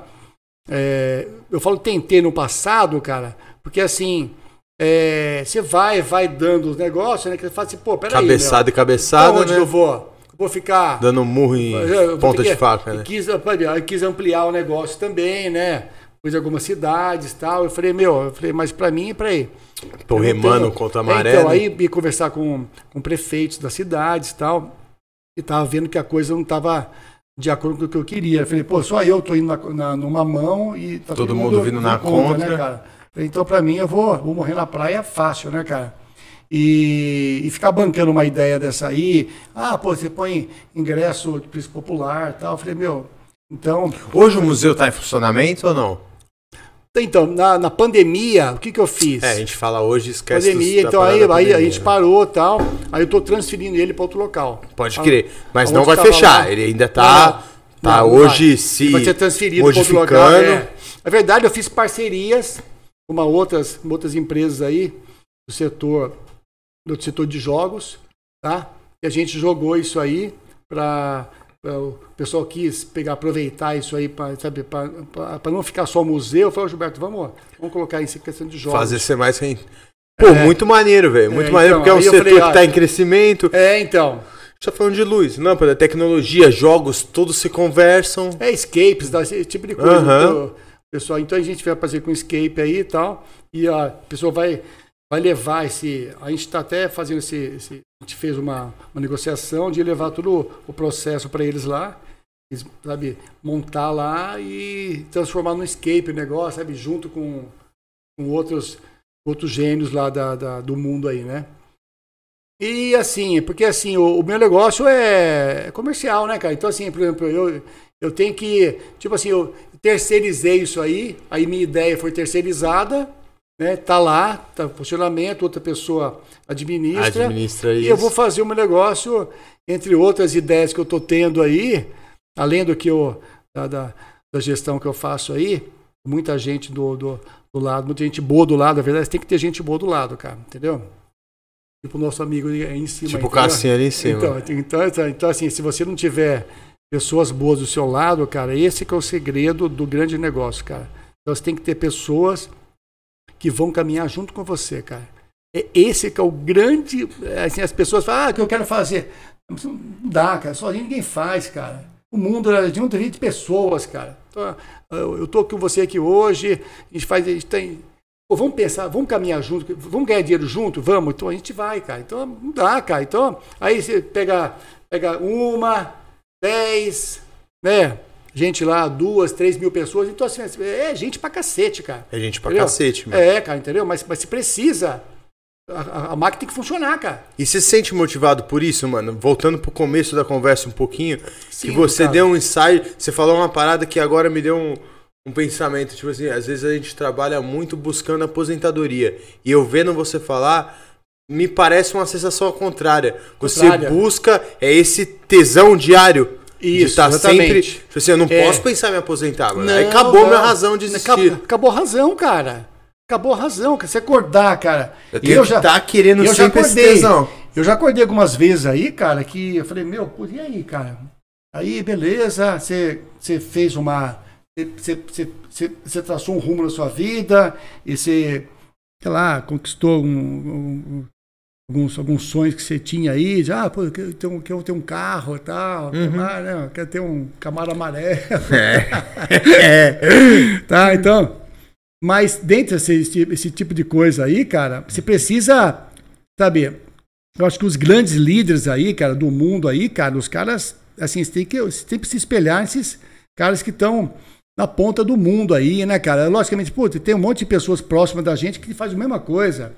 É, eu falo tentei no passado, cara, porque assim é, você vai, vai dando os negócios, né? Que você fala assim, pô, peraí. Cabeçada meu, e cabeçada. Onde né? eu vou? vou ficar. Dando murro em ponta de faca, né? Quis, quis ampliar o negócio também, né? Pus algumas cidades e tal. Eu falei, meu, eu falei, mas pra mim, peraí. Tô remando tenho... contra a maré. É, então, né? aí ia conversar com, com prefeitos das cidades e tal. E tava vendo que a coisa não tava de acordo com o que eu queria. Eu falei, pô, só eu tô indo na, na numa mão e tá todo, todo mundo, mundo vindo na contra, né, contra, né, cara? Então, para mim, eu vou, vou morrer na praia fácil, né, cara? E, e, ficar bancando uma ideia dessa aí, ah, pô, você põe ingresso de preço popular tal. Eu falei, meu, então. Hoje o museu está em funcionamento ou não? Então, na, na pandemia, o que, que eu fiz? É, a gente fala hoje, esquece Pandemia, então aí, aí a gente parou tal. Aí eu tô transferindo ele para outro local. Pode crer. Mas não vai fechar, lá. ele ainda tá. Não, tá não, hoje vai. se. Vai ser transferido para outro local. É. Na verdade, eu fiz parcerias uma outras, outras empresas aí do setor do setor de jogos, tá? E a gente jogou isso aí para o pessoal quis pegar, aproveitar isso aí para sabe, para não ficar só museu. Falou, Gilberto, vamos, vamos colocar isso em questão de jogos. Fazer ser mais Pô, é, muito maneiro, velho. Muito é, maneiro, então, porque é um setor falei, que está em crescimento. É, então. Só falando de luz, lâmpada, tecnologia, jogos, todos se conversam. É, escapes, esse tipo de coisa. Uhum. Então, pessoal. Então a gente vai fazer com escape aí e tal, e a pessoa vai, vai levar esse. A gente está até fazendo esse, esse, A gente fez uma, uma negociação de levar todo o processo para eles lá, sabe, montar lá e transformar no escape o negócio, sabe, junto com, com outros, outros gênios lá da, da, do mundo aí, né? E assim, porque assim, o, o meu negócio é comercial, né, cara? Então, assim, por exemplo, eu, eu tenho que, tipo assim, eu terceirizei isso aí, aí minha ideia foi terceirizada, né? Tá lá, tá em funcionamento, outra pessoa administra, Administra e isso. eu vou fazer um negócio, entre outras ideias que eu estou tendo aí, além do que eu, da, da, da gestão que eu faço aí, muita gente do, do, do lado, muita gente boa do lado, na verdade tem que ter gente boa do lado, cara, entendeu? Tipo o nosso amigo aí em cima. Tipo o? Cassiano ali em cima. Então, então, então, então, assim, se você não tiver pessoas boas do seu lado, cara, esse que é o segredo do grande negócio, cara. Então você tem que ter pessoas que vão caminhar junto com você, cara. É esse que é o grande. é, Assim, as pessoas falam, ah, o que eu quero fazer. Não dá, cara. Sozinho ninguém faz, cara. O mundo é de um de pessoas, cara. Então, eu eu tô com você aqui hoje, a gente faz, a gente tem. Pô, vamos pensar, vamos caminhar junto, vamos ganhar dinheiro junto? Vamos, então a gente vai, cara. Então não dá, cara. Então, aí você pega, pega uma, dez, né? Gente lá, duas, três mil pessoas. Então, assim, é gente pra cacete, cara. É gente pra Entendeu? cacete, mano. É, cara, entendeu? Mas, mas se precisa. A, a- máquina tem que funcionar, cara. E você se sente motivado por isso, mano? Voltando pro começo da conversa um pouquinho, que Sim, você cara. deu um insight, você falou uma parada que agora me deu um, um pensamento, tipo assim, às vezes a gente trabalha muito buscando aposentadoria. E eu vendo você falar, me parece uma sensação contrária. Você Contrária. busca é esse tesão diário. de Isso, estar sempre. exatamente. Tipo assim, eu não É. posso pensar em me aposentar, mano. Não, Aí acabou não. minha razão de existir. Acabou, acabou a razão, cara. Acabou a razão, cara. Você acordar, cara. Eu E tenho que estar querendo eu já sempre esse tesão. Eu já acordei algumas vezes aí, cara, que eu falei, meu, pô, e aí, cara? Aí, beleza, você, você fez uma. Você, você, você, você traçou um rumo na sua vida e você, sei lá, conquistou um- um- alguns, alguns sonhos que você tinha aí. Já, ah, pô, eu quero quero ter um carro e tal. Ah, né, eu quero ter um Camaro amarelo. É. Tá, então. Mas dentro desse esse, tipo de coisa aí, cara, você precisa, sabe? Eu acho que os grandes líderes aí, cara, do mundo aí, cara, os caras, assim, você tem que, você tem que se espelhar nesses caras que estão na ponta do mundo aí, né, cara? Logicamente, pô, tem um monte de pessoas próximas da gente que fazem a mesma coisa.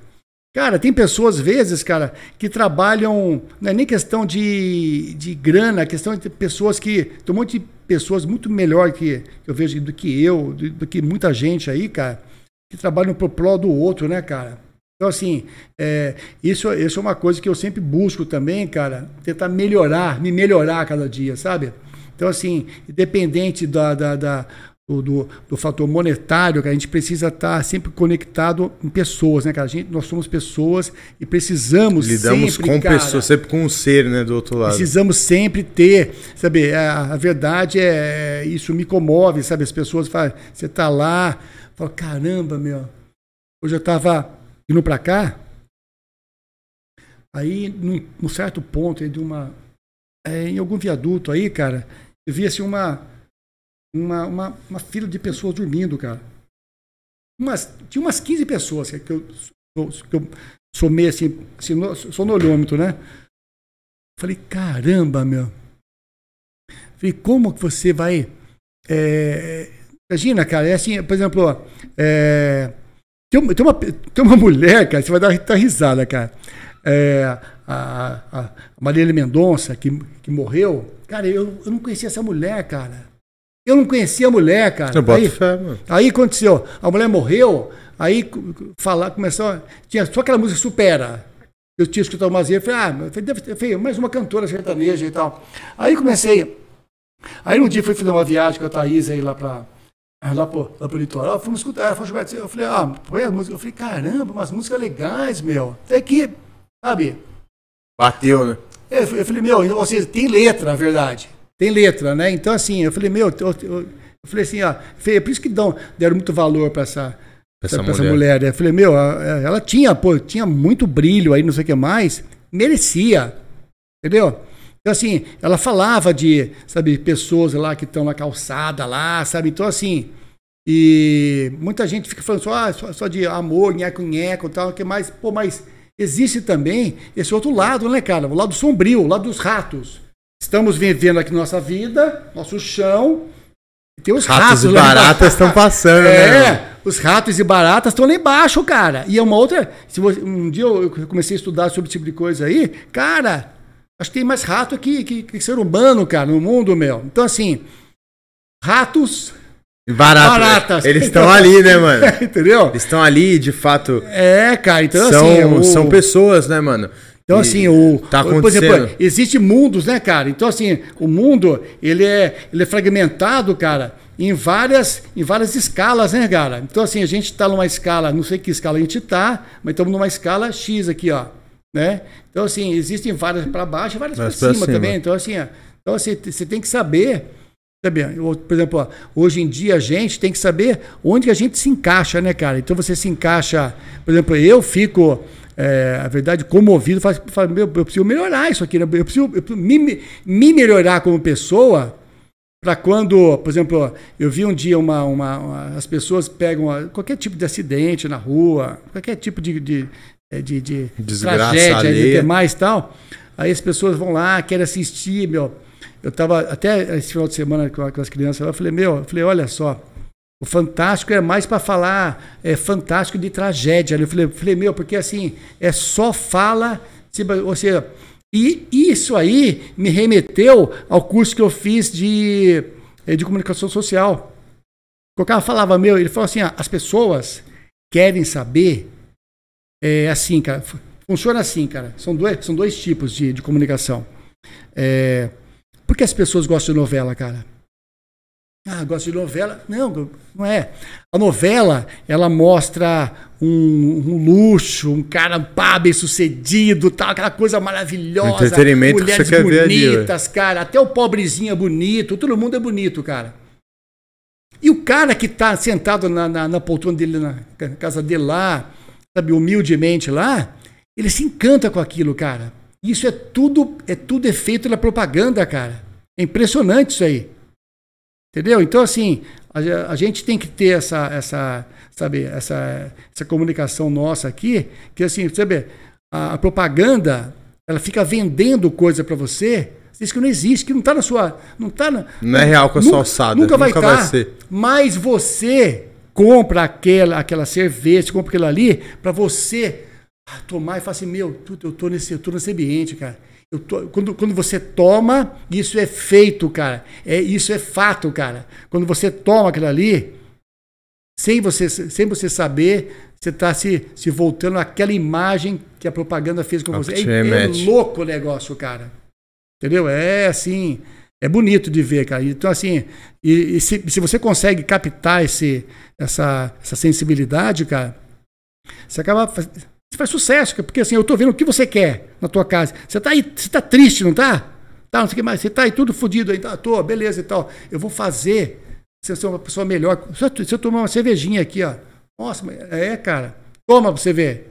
Cara, tem pessoas, às vezes, cara, que trabalham, não é nem questão de, de grana, questão de pessoas que. Tem um monte de pessoas muito melhor que, eu vejo do que eu, do, do que muita gente aí, cara, que trabalham pro pró do outro, né, cara? Então, assim, é, isso, isso é uma coisa que eu sempre busco também, cara, tentar melhorar, me melhorar cada dia, sabe? Então, assim, independente da, da, da- do, do, do fator monetário, cara, a gente precisa estar sempre conectado em pessoas, né, cara? A gente, nós somos pessoas e precisamos Lidamos sempre, com cara, pessoas, sempre com um ser, né, do outro lado. Precisamos sempre ter, sabe? A, a verdade é isso me comove, sabe? As pessoas falam, você tá lá, fala, caramba, meu. Hoje eu tava indo para cá, aí num, num certo ponto aí de uma, é, em algum viaduto aí, cara, eu vi assim uma, uma, uma, uma fila de pessoas dormindo, cara. Umas, tinha umas 15 pessoas que eu, que eu somei assim, assim no, sonolhômetro, né? Falei, caramba, meu. Falei, como que você vai. é, imagina, cara, é assim, por exemplo, é, tem, uma- tem uma, mulher, cara, você vai dar, dar risada, cara. É, a, a, a Marília Mendonça, que, que morreu. Cara, eu, eu não conhecia essa mulher, cara. Eu não conhecia a mulher, cara. Eu Aí- fé, mano. Aí aconteceu, a mulher morreu, aí falar, começou, tinha só aquela música Supera. Eu tinha escutado umas vezes, falei, ah, mas deve ter feio, mais uma cantora sertaneja e tal. Aí comecei, aí um dia fui fazer uma viagem com a Thaís aí lá pra, lá pro, lá pro litoral, fomos escutar, ela falou, Gilberto, eu falei, ah, põe a música, eu falei, caramba, umas músicas legais, meu, até que, sabe, Bateu, né? eu eu falei, meu, ou seja, tem letra, na verdade. Tem letra, né? Então, assim, eu falei, meu, eu, eu- eu falei assim, ó, Fê, por isso que dão, deram muito valor para essa, Essa pra essa mulher. mulher. né? Eu falei, meu, ela tinha, pô, tinha muito brilho aí, não sei o que mais, merecia, entendeu? Então, assim, ela falava de, sabe, pessoas lá que estão na calçada lá, sabe? Então, assim, e muita gente fica falando só, ah, só, só de amor, nheco, nheco e tal, que mais, pô, mas existe também esse outro lado, né, cara? O lado sombrio, o lado dos ratos. Estamos vivendo aqui nossa vida, nosso chão, e tem os ratos, Ratos e baratas estão passando, né? É, os ratos e baratas estão lá embaixo, cara. E é uma outra. Se você, um dia eu comecei a estudar sobre esse tipo de coisa aí, cara, acho que tem mais rato aqui que, que ser humano, cara, no mundo, meu. Então, assim, ratos Barata. Baratas. Eles estão ali, né, mano? Entendeu? Eles estão ali, de fato. É, cara, então são, assim. São pessoas, né, mano? Então, e assim, o. Tá. Por exemplo, existe mundos, né, cara? Então, assim, o mundo, ele é, ele é fragmentado, cara, em várias, em várias escalas, né, cara? Então, assim, a gente está numa escala, não sei que escala a gente está, mas estamos numa escala X aqui, ó. Né? Então, assim, existem várias para baixo e várias para cima, cima, também. Então, assim, ó, então, você, você tem que saber. Sabe, por exemplo, ó, hoje em dia a gente tem que saber onde a gente se encaixa, né, cara? Então você se encaixa, por exemplo, eu fico, é, a verdade, comovido, falo, falo meu, eu preciso melhorar isso aqui, né? eu preciso, eu preciso me, me melhorar como pessoa, para quando, por exemplo, eu vi um dia uma, uma, uma, as pessoas pegam qualquer tipo de acidente na rua, qualquer tipo de, de, de, de tragédia, de mais tal, aí as pessoas vão lá, querem assistir, meu eu estava até esse final de semana com, as crianças, eu falei, meu, eu falei, olha só, o fantástico é mais para falar, é fantástico de tragédia. Eu falei, eu falei, meu, porque assim, é só fala, ou seja, e isso aí me remeteu ao curso que eu fiz de, eh, de comunicação social. O cara falava, meu, ele falou assim, as pessoas querem saber, é assim, cara, funciona assim, cara, são dois, são dois tipos de, de comunicação. É, por que as pessoas gostam de novela, cara? Ah, gosto de novela. Não, não é. A novela, ela mostra um, um luxo, um cara pá, bem sucedido, tal, aquela coisa maravilhosa. Entretenimento mulheres que você quer bonitas, cara. Até o pobrezinho é bonito, todo mundo é bonito, cara. E o cara que está sentado na, na, na, poltrona dele, na casa dele lá, sabe, humildemente lá, ele se encanta com aquilo, cara. Isso é tudo, é tudo efeito da propaganda, cara. É impressionante isso aí. Entendeu? Então, assim, a, gente tem que ter essa, essa, sabe, essa, essa comunicação nossa aqui, que assim, sabe, a, a propaganda, ela fica vendendo coisa para você, diz que não existe, que não está na sua, não tá na, não é real com a sua alçada, nunca vai estar. Tá, ser. Mas você compra aquela, aquela cerveja, compra aquilo ali para você tomar e falar assim, meu, eu tô nesse, eu tô nesse ambiente, cara. Tô, quando, quando você toma, isso é feito, cara. É, isso é fato, cara. Quando você toma aquilo ali, sem você, sem você saber, você está se, se voltando àquela imagem que a propaganda fez com você. É, é louco o negócio, cara. Entendeu? É assim, é bonito de ver, cara. Então, assim, e, e se, se você consegue captar esse, essa, essa sensibilidade, cara, você acaba você faz sucesso, porque assim, eu tô vendo o que você quer na tua casa. Você tá aí, você tá triste, não tá? Tá, não sei o que mais. Você tá aí tudo fodido aí, tá, tô, beleza e tal. Eu vou fazer você ser uma pessoa melhor. Se eu, tomar uma cervejinha aqui, ó. Nossa, é, cara. Toma pra você ver.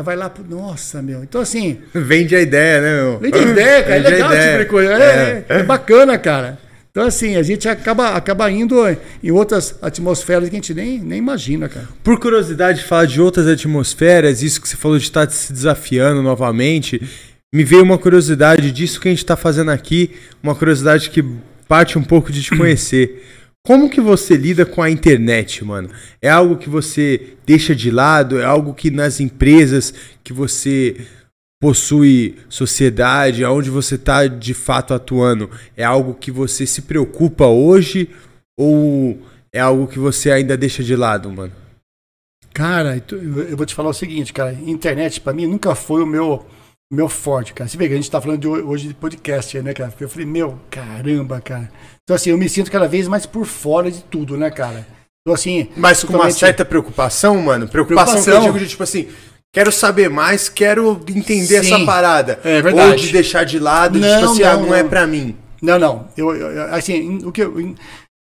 Vai lá pro. Nossa, meu. Então, assim. Vende a ideia, né, meu? Vende a ideia, cara. É Vende é legal esse tipo de coisa. É, é. é bacana, cara. Então, assim, a gente acaba, acaba indo em outras atmosferas que a gente nem, nem imagina, cara. Por curiosidade de falar de outras atmosferas, isso que você falou de estar se desafiando novamente, me veio uma curiosidade disso que a gente está fazendo aqui, uma curiosidade que parte um pouco de te conhecer. Como que você lida com a internet, mano? É algo que você deixa de lado? É algo que nas empresas que você possui sociedade, aonde você está de fato atuando, é algo que você se preocupa hoje ou é algo que você ainda deixa de lado, mano? Cara, eu vou te falar o seguinte, cara, internet para mim nunca foi o meu meu forte, cara. Você vê que a gente tá falando de hoje de podcast, né, cara? Eu falei, meu, caramba, cara. Então assim, eu me sinto cada vez mais por fora de tudo, né, cara? Então assim, mas com uma certa preocupação, mano. Preocupação, preocupação que eu digo de tipo assim, quero saber mais, quero entender Sim, essa parada. É verdade. Ou de deixar de lado, não, de, tipo assim, ah, não, ah, não, é para mim. Não, não. Eu, eu, assim, o que eu,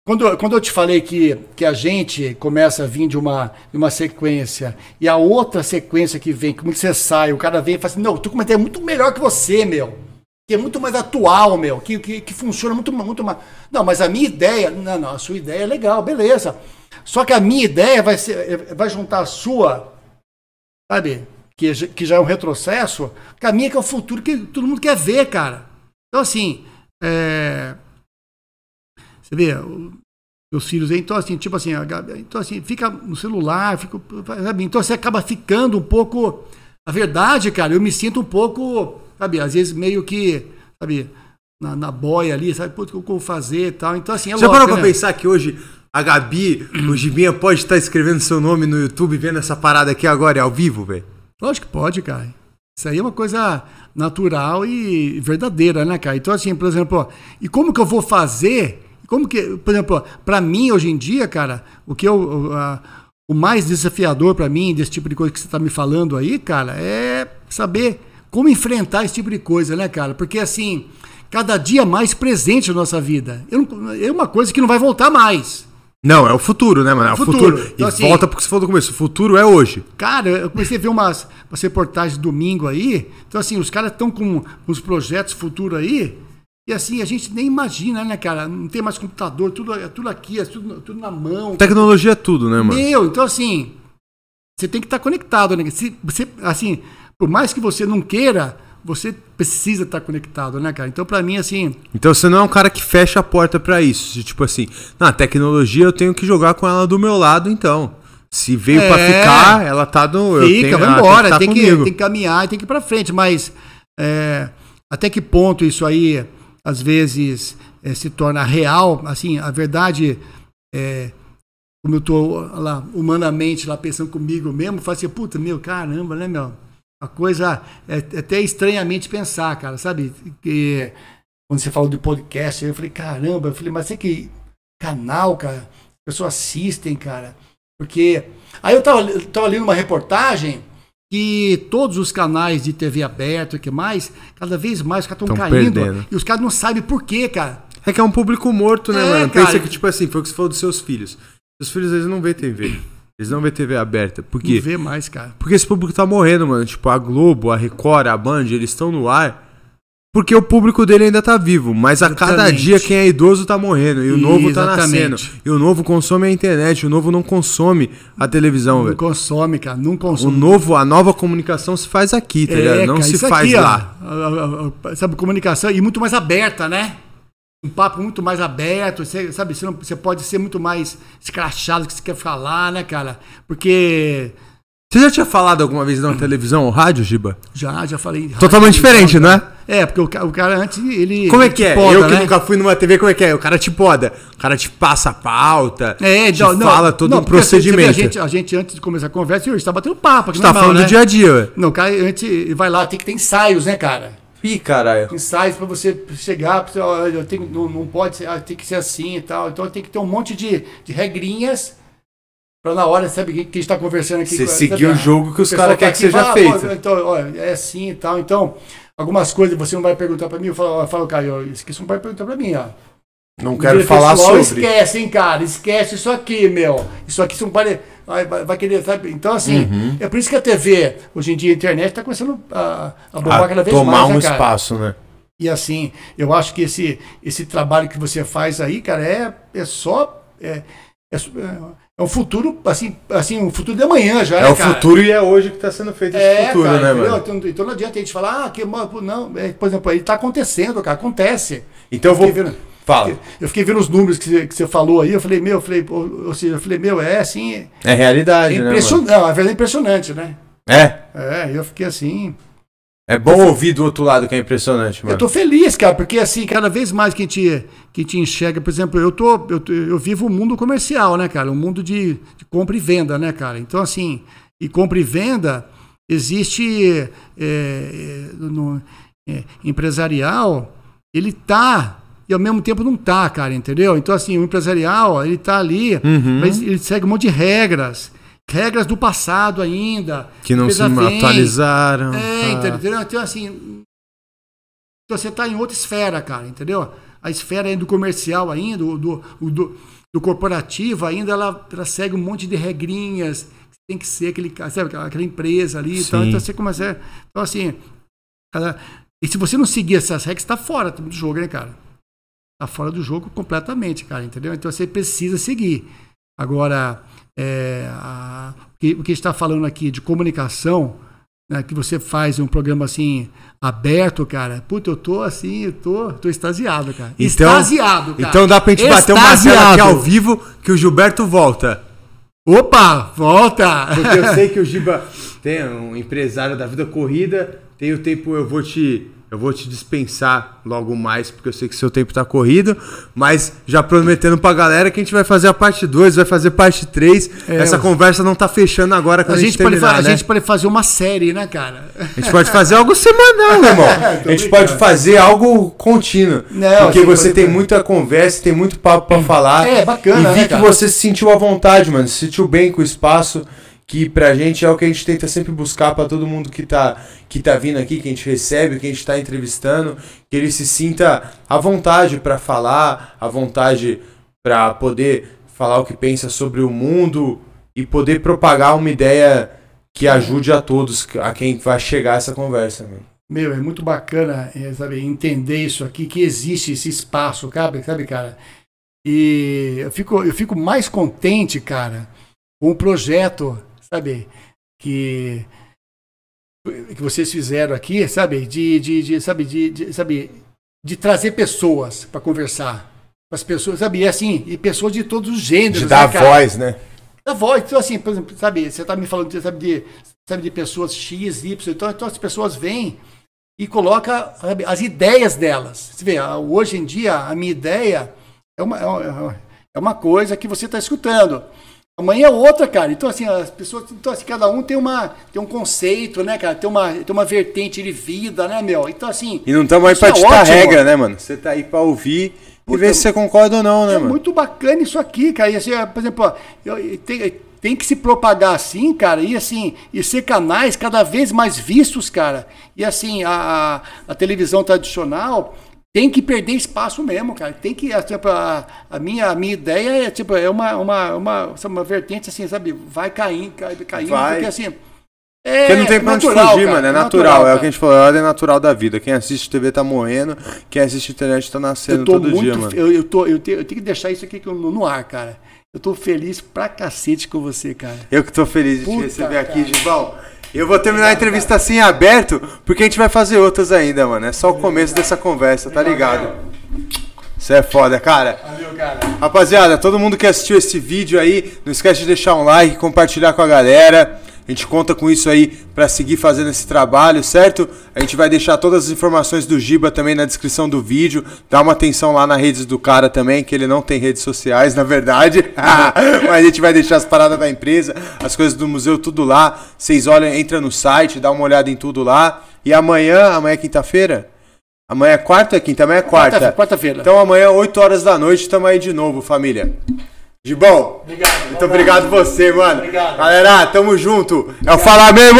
quando, quando eu te falei que, que a gente começa a vir de uma, de uma sequência e a outra sequência que vem, como você sai, o cara vem e fala assim, não, tu comentário é muito melhor que você, meu. Que é muito mais atual, meu, que, que, que funciona muito, muito mais. Não, mas a minha ideia, não, não, a sua ideia é legal, beleza. Só que a minha ideia vai, ser, vai juntar a sua sabe? Que, que já é um retrocesso, caminha que é o futuro que todo mundo quer ver, cara. Então, assim, é... você vê, meus filhos aí, então, assim, tipo assim, então, assim, fica no celular, fica, sabe? então você acaba ficando um pouco. A verdade, cara, eu me sinto um pouco, sabe, às vezes meio que, sabe, na, na boia ali, sabe, o que eu vou fazer e tal. Então, assim, é Já parou pra né? pensar que hoje a Gabi, o Gibinha pode estar escrevendo seu nome no YouTube vendo essa parada aqui agora, é ao vivo, velho? Lógico que pode, cara. Isso aí é uma coisa natural e verdadeira, né, cara? Então, assim, por exemplo, ó, e como que eu vou fazer? Como que, por exemplo, para mim hoje em dia, cara, o que eu. a- o mais desafiador para mim, desse tipo de coisa que você tá me falando aí, cara, é saber como enfrentar esse tipo de coisa, né, cara? Porque, assim, cada dia mais presente na nossa vida. Eu é uma coisa que não vai voltar mais. Não, é o futuro, né, mano? É o Futuro. futuro. Então, e assim- volta porque você falou no começo. O futuro é hoje. Cara, eu comecei a ver umas, umas reportagens domingo aí. Então, assim, os caras estão com uns projetos futuros aí. E assim, a gente nem imagina, né, cara? Não tem mais computador, tudo, é tudo aqui, é tudo, tudo na mão. Tecnologia é tudo, né, mano? Meu, então assim, você tem que estar conectado, né? Se, você, assim, por mais que você não queira, você precisa estar conectado, né, cara? Então, pra mim, assim, Então você não é um cara que fecha a porta pra isso. Tipo assim, na tecnologia eu tenho que jogar com ela do meu lado, então. Se veio pra É. ficar, ela tá no. fica, tenho- vai embora, tá tem que, comigo. tem que caminhar e tem que ir pra frente. Mas é, até que ponto isso aí, às vezes, é, se torna real? Assim, a verdade, é, como eu tô lá, humanamente, lá pensando comigo mesmo, faz assim, puta, meu, caramba, né, meu? A coisa é, até estranhamente pensar, cara, sabe? Que, quando você falou de podcast, eu falei, caramba, eu falei, mas você que canal, cara, as pessoas assistem, cara. Porque. Aí eu tava, eu tava lendo uma reportagem que todos os canais de TV aberta e que mais, cada vez mais os caras estão Tão caindo. perdendo. E os caras não sabem por quê, cara. É que é um público morto, né, É, mano? cara. Pensa que, tipo assim, foi o que você falou dos seus filhos. Seus filhos, eles não vê TV. Eles não vê TV aberta. Por Não quê? vê mais, cara. Porque esse público tá morrendo, mano. Tipo, a Globo, a Record, a Band, eles estão no ar. Porque o público dele ainda tá vivo. Mas a cada Exatamente. dia quem é idoso tá morrendo. E o novo tá Exatamente. nascendo. E o novo consome a internet. O novo não consome a televisão, Não velho. consome, cara. Não O consome. novo, a nova comunicação se faz aqui, tá ligado? Não cara, se faz aqui, ó, lá. a- sabe, comunicação e muito mais aberta, né? Um papo muito mais aberto, você, sabe? Você, não- você pode ser muito mais escrachado do que você quer falar, né, cara? Porque Você já tinha falado alguma vez na televisão ou rádio, Giba? já, já falei. Totalmente diferente, não é? É, porque o, ca- o cara antes, ele. Como é que é? poda, eu que né? nunca fui numa TV, como é que é? O cara te poda. O cara te passa a pauta. É, te não, não, fala todo não, um porque você vê, procedimento. A gente, a gente, antes de começar a conversa, hoje está batendo papo. Você tá falando né? do dia a dia, ué. Não, o cara, antes, ele vai lá, tem que ter ensaios, né, cara? Ih, caralho. ensaios para você chegar, pra você, ó, eu tenho, não, não pode ser, ah, tem que ser assim e tal. Então tem que ter um monte de, de regrinhas para na hora, sabe, que, que a gente está conversando aqui. Você seguir o jogo que os caras tá querem que aqui e seja fala, feito. "Ah, pô, Então, ó, é assim e tal. Então, algumas coisas você não vai perguntar para mim, eu falo, ó, eu falo, Caio, isso aqui você não vai perguntar para mim, ó. Não Vida pessoal, Esquece, hein, cara. Esquece isso aqui, meu. Isso aqui não pode. Vai, vai, querer, sabe? Então, assim, Uhum. é por isso que a TV, hoje em dia, a internet está começando a, a bombar Ah, cada vez tomar mais. um né, espaço, né? E assim, eu acho que esse, esse trabalho que você faz aí, cara, é, é só. É, é, é um futuro, assim, assim, um futuro de amanhã já, É né, o cara? futuro e é hoje que tá sendo feito esse É, futuro, cara, né, entendeu? mano? Então, então não adianta a gente falar, ah, que mano, não, é, por exemplo, ele tá acontecendo, cara, acontece. Então eu vou. vendo- Fala. Eu fiquei vendo os números que você, que você falou aí, eu falei, meu, eu falei, ou, ou seja, eu falei, meu, é assim, é É realidade, né? impressionante, não, a verdade é impressionante, né? Mano? É. É, eu fiquei assim, É bom ouvir do outro lado que é impressionante, mano. Eu tô feliz, cara, porque assim, cada vez mais que a gente, que a gente enxerga, por exemplo, eu tô, eu, eu vivo o mundo comercial, né, cara? O mundo de, de compra e venda, né, cara? Então, assim, e compra e venda, existe é, é, no é, empresarial, ele tá e ao mesmo tempo não tá, cara, entendeu? Então, assim, o empresarial, ele tá ali, Uhum. mas ele segue um monte de regras, regras do passado ainda. Que não se vem, atualizaram. é, Ah. entendeu? Então, assim. Então você está em outra esfera, cara, entendeu? A esfera do comercial ainda, do, do, do, do corporativo ainda, ela, ela segue um monte de regrinhas. Tem que ser aquele, sabe, aquela empresa ali. Então, Sim. então você começa. a- Então, assim. ela- e se você não seguir essas regras, está fora do jogo, né, cara? Tá fora do jogo completamente, cara, entendeu? Então você precisa seguir. Agora, é, a- o que o que a gente está falando aqui de comunicação, né, que você faz um programa assim aberto, cara. Puta, eu tô assim, eu tô, tô extasiado, cara. Então- extasiado, cara. Então dá pra gente bater uma tela aqui Extasiado. ao vivo que o Gilberto volta. Opa, volta! Porque eu sei que o Giba tem um empresário da vida corrida, tem o tempo eu vou te Eu vou te dispensar logo mais, porque eu sei que seu tempo tá corrido, mas já prometendo pra galera que a gente vai fazer a parte 2, vai fazer parte 3. É, Essa eu... conversa não tá fechando agora quando a, gente, a gente terminar, pode, né? A gente pode fazer uma série, né, cara? A gente pode fazer algo semanal, meu irmão. a gente pode fazer algo contínuo. Não, porque você tem muita conversa, tem muito papo pra falar. É, bacana, E vi né, que você se sentiu à vontade, mano. Se sentiu bem com o espaço que pra gente é o que a gente tenta sempre buscar para todo mundo que tá, que tá vindo aqui, que a gente recebe, que a gente tá entrevistando, que ele se sinta à vontade para falar, à vontade para poder falar o que pensa sobre o mundo e poder propagar uma ideia que ajude a todos, a quem vai chegar essa conversa, meu. É muito bacana, é, sabe, entender isso aqui, que existe esse espaço, sabe, sabe, cara? E eu fico, eu fico mais contente, cara, com o projeto sabe? Que que vocês fizeram aqui, sabe? De, de, de sabe, de, de, sabe, de trazer pessoas para conversar. As pessoas, sabe? E assim, e pessoas de todos os gêneros. De dar né, voz, né? Da voz. Então, assim, por exemplo, sabe, você tá me falando sabe, de, sabe, de pessoas X, Y, então, então as pessoas vêm e colocam sabe, as ideias delas. Você vê, hoje em dia, a minha ideia é uma, é uma coisa que você está escutando. Amanhã é outra, cara. Então, assim, as pessoas. Então, assim, cada um tem, uma, tem um conceito, né, cara? Tem uma, tem uma vertente de vida, né, meu? Então, assim. E não estamos aí pra é ditar regra, né, mano? Você tá aí pra ouvir e ver se você concorda ou não, né, é mano? É muito bacana isso aqui, cara. E, assim, por exemplo, ó, eu, tem, tem que se propagar assim, cara, e assim, e ser canais cada vez mais vistos, cara. E assim, a, a televisão tradicional tem que perder espaço mesmo, cara. Tem que, tipo, a, a, minha, a minha ideia é, tipo, é uma, uma, uma, uma vertente assim, sabe? Vai caindo, cai, caindo, Vai. porque assim. É porque não tem pra onde fugir, cara, mano. É, é natural, natural é o que a gente falou, é a ordem natural da vida. Quem assiste TV tá morrendo, quem assiste internet tá nascendo todo muito, dia, mano. Eu, eu, tô, eu, tenho, eu tenho que deixar isso aqui no, ar, cara. Eu tô feliz pra cacete com você, cara. Eu que tô feliz de Puta, te receber aqui, Gibão. Eu vou terminar a entrevista assim aberto, porque a gente vai fazer outras ainda, mano. É só o começo dessa conversa, tá ligado? Isso é foda, cara. Valeu, cara. Rapaziada, todo mundo que assistiu esse vídeo aí, não esquece de deixar um like, compartilhar com a galera. A gente conta com isso aí para seguir fazendo esse trabalho, certo? A gente vai deixar todas as informações do Giba também na descrição do vídeo. Dá uma atenção lá nas redes do cara também, que ele não tem redes sociais, na verdade. Mas a gente vai deixar as paradas da empresa, as coisas do museu, tudo lá. Vocês olham, entra no site, dá uma olhada em tudo lá. E amanhã, amanhã é quinta-feira? Amanhã é quarta ou quinta? Amanhã é quarta. Quarta-feira. então amanhã, 8 horas da noite, estamos aí de novo, família. Gibão, obrigado, muito obrigado você, mano. Obrigado. Galera, tamo junto. É o Falar mesmo.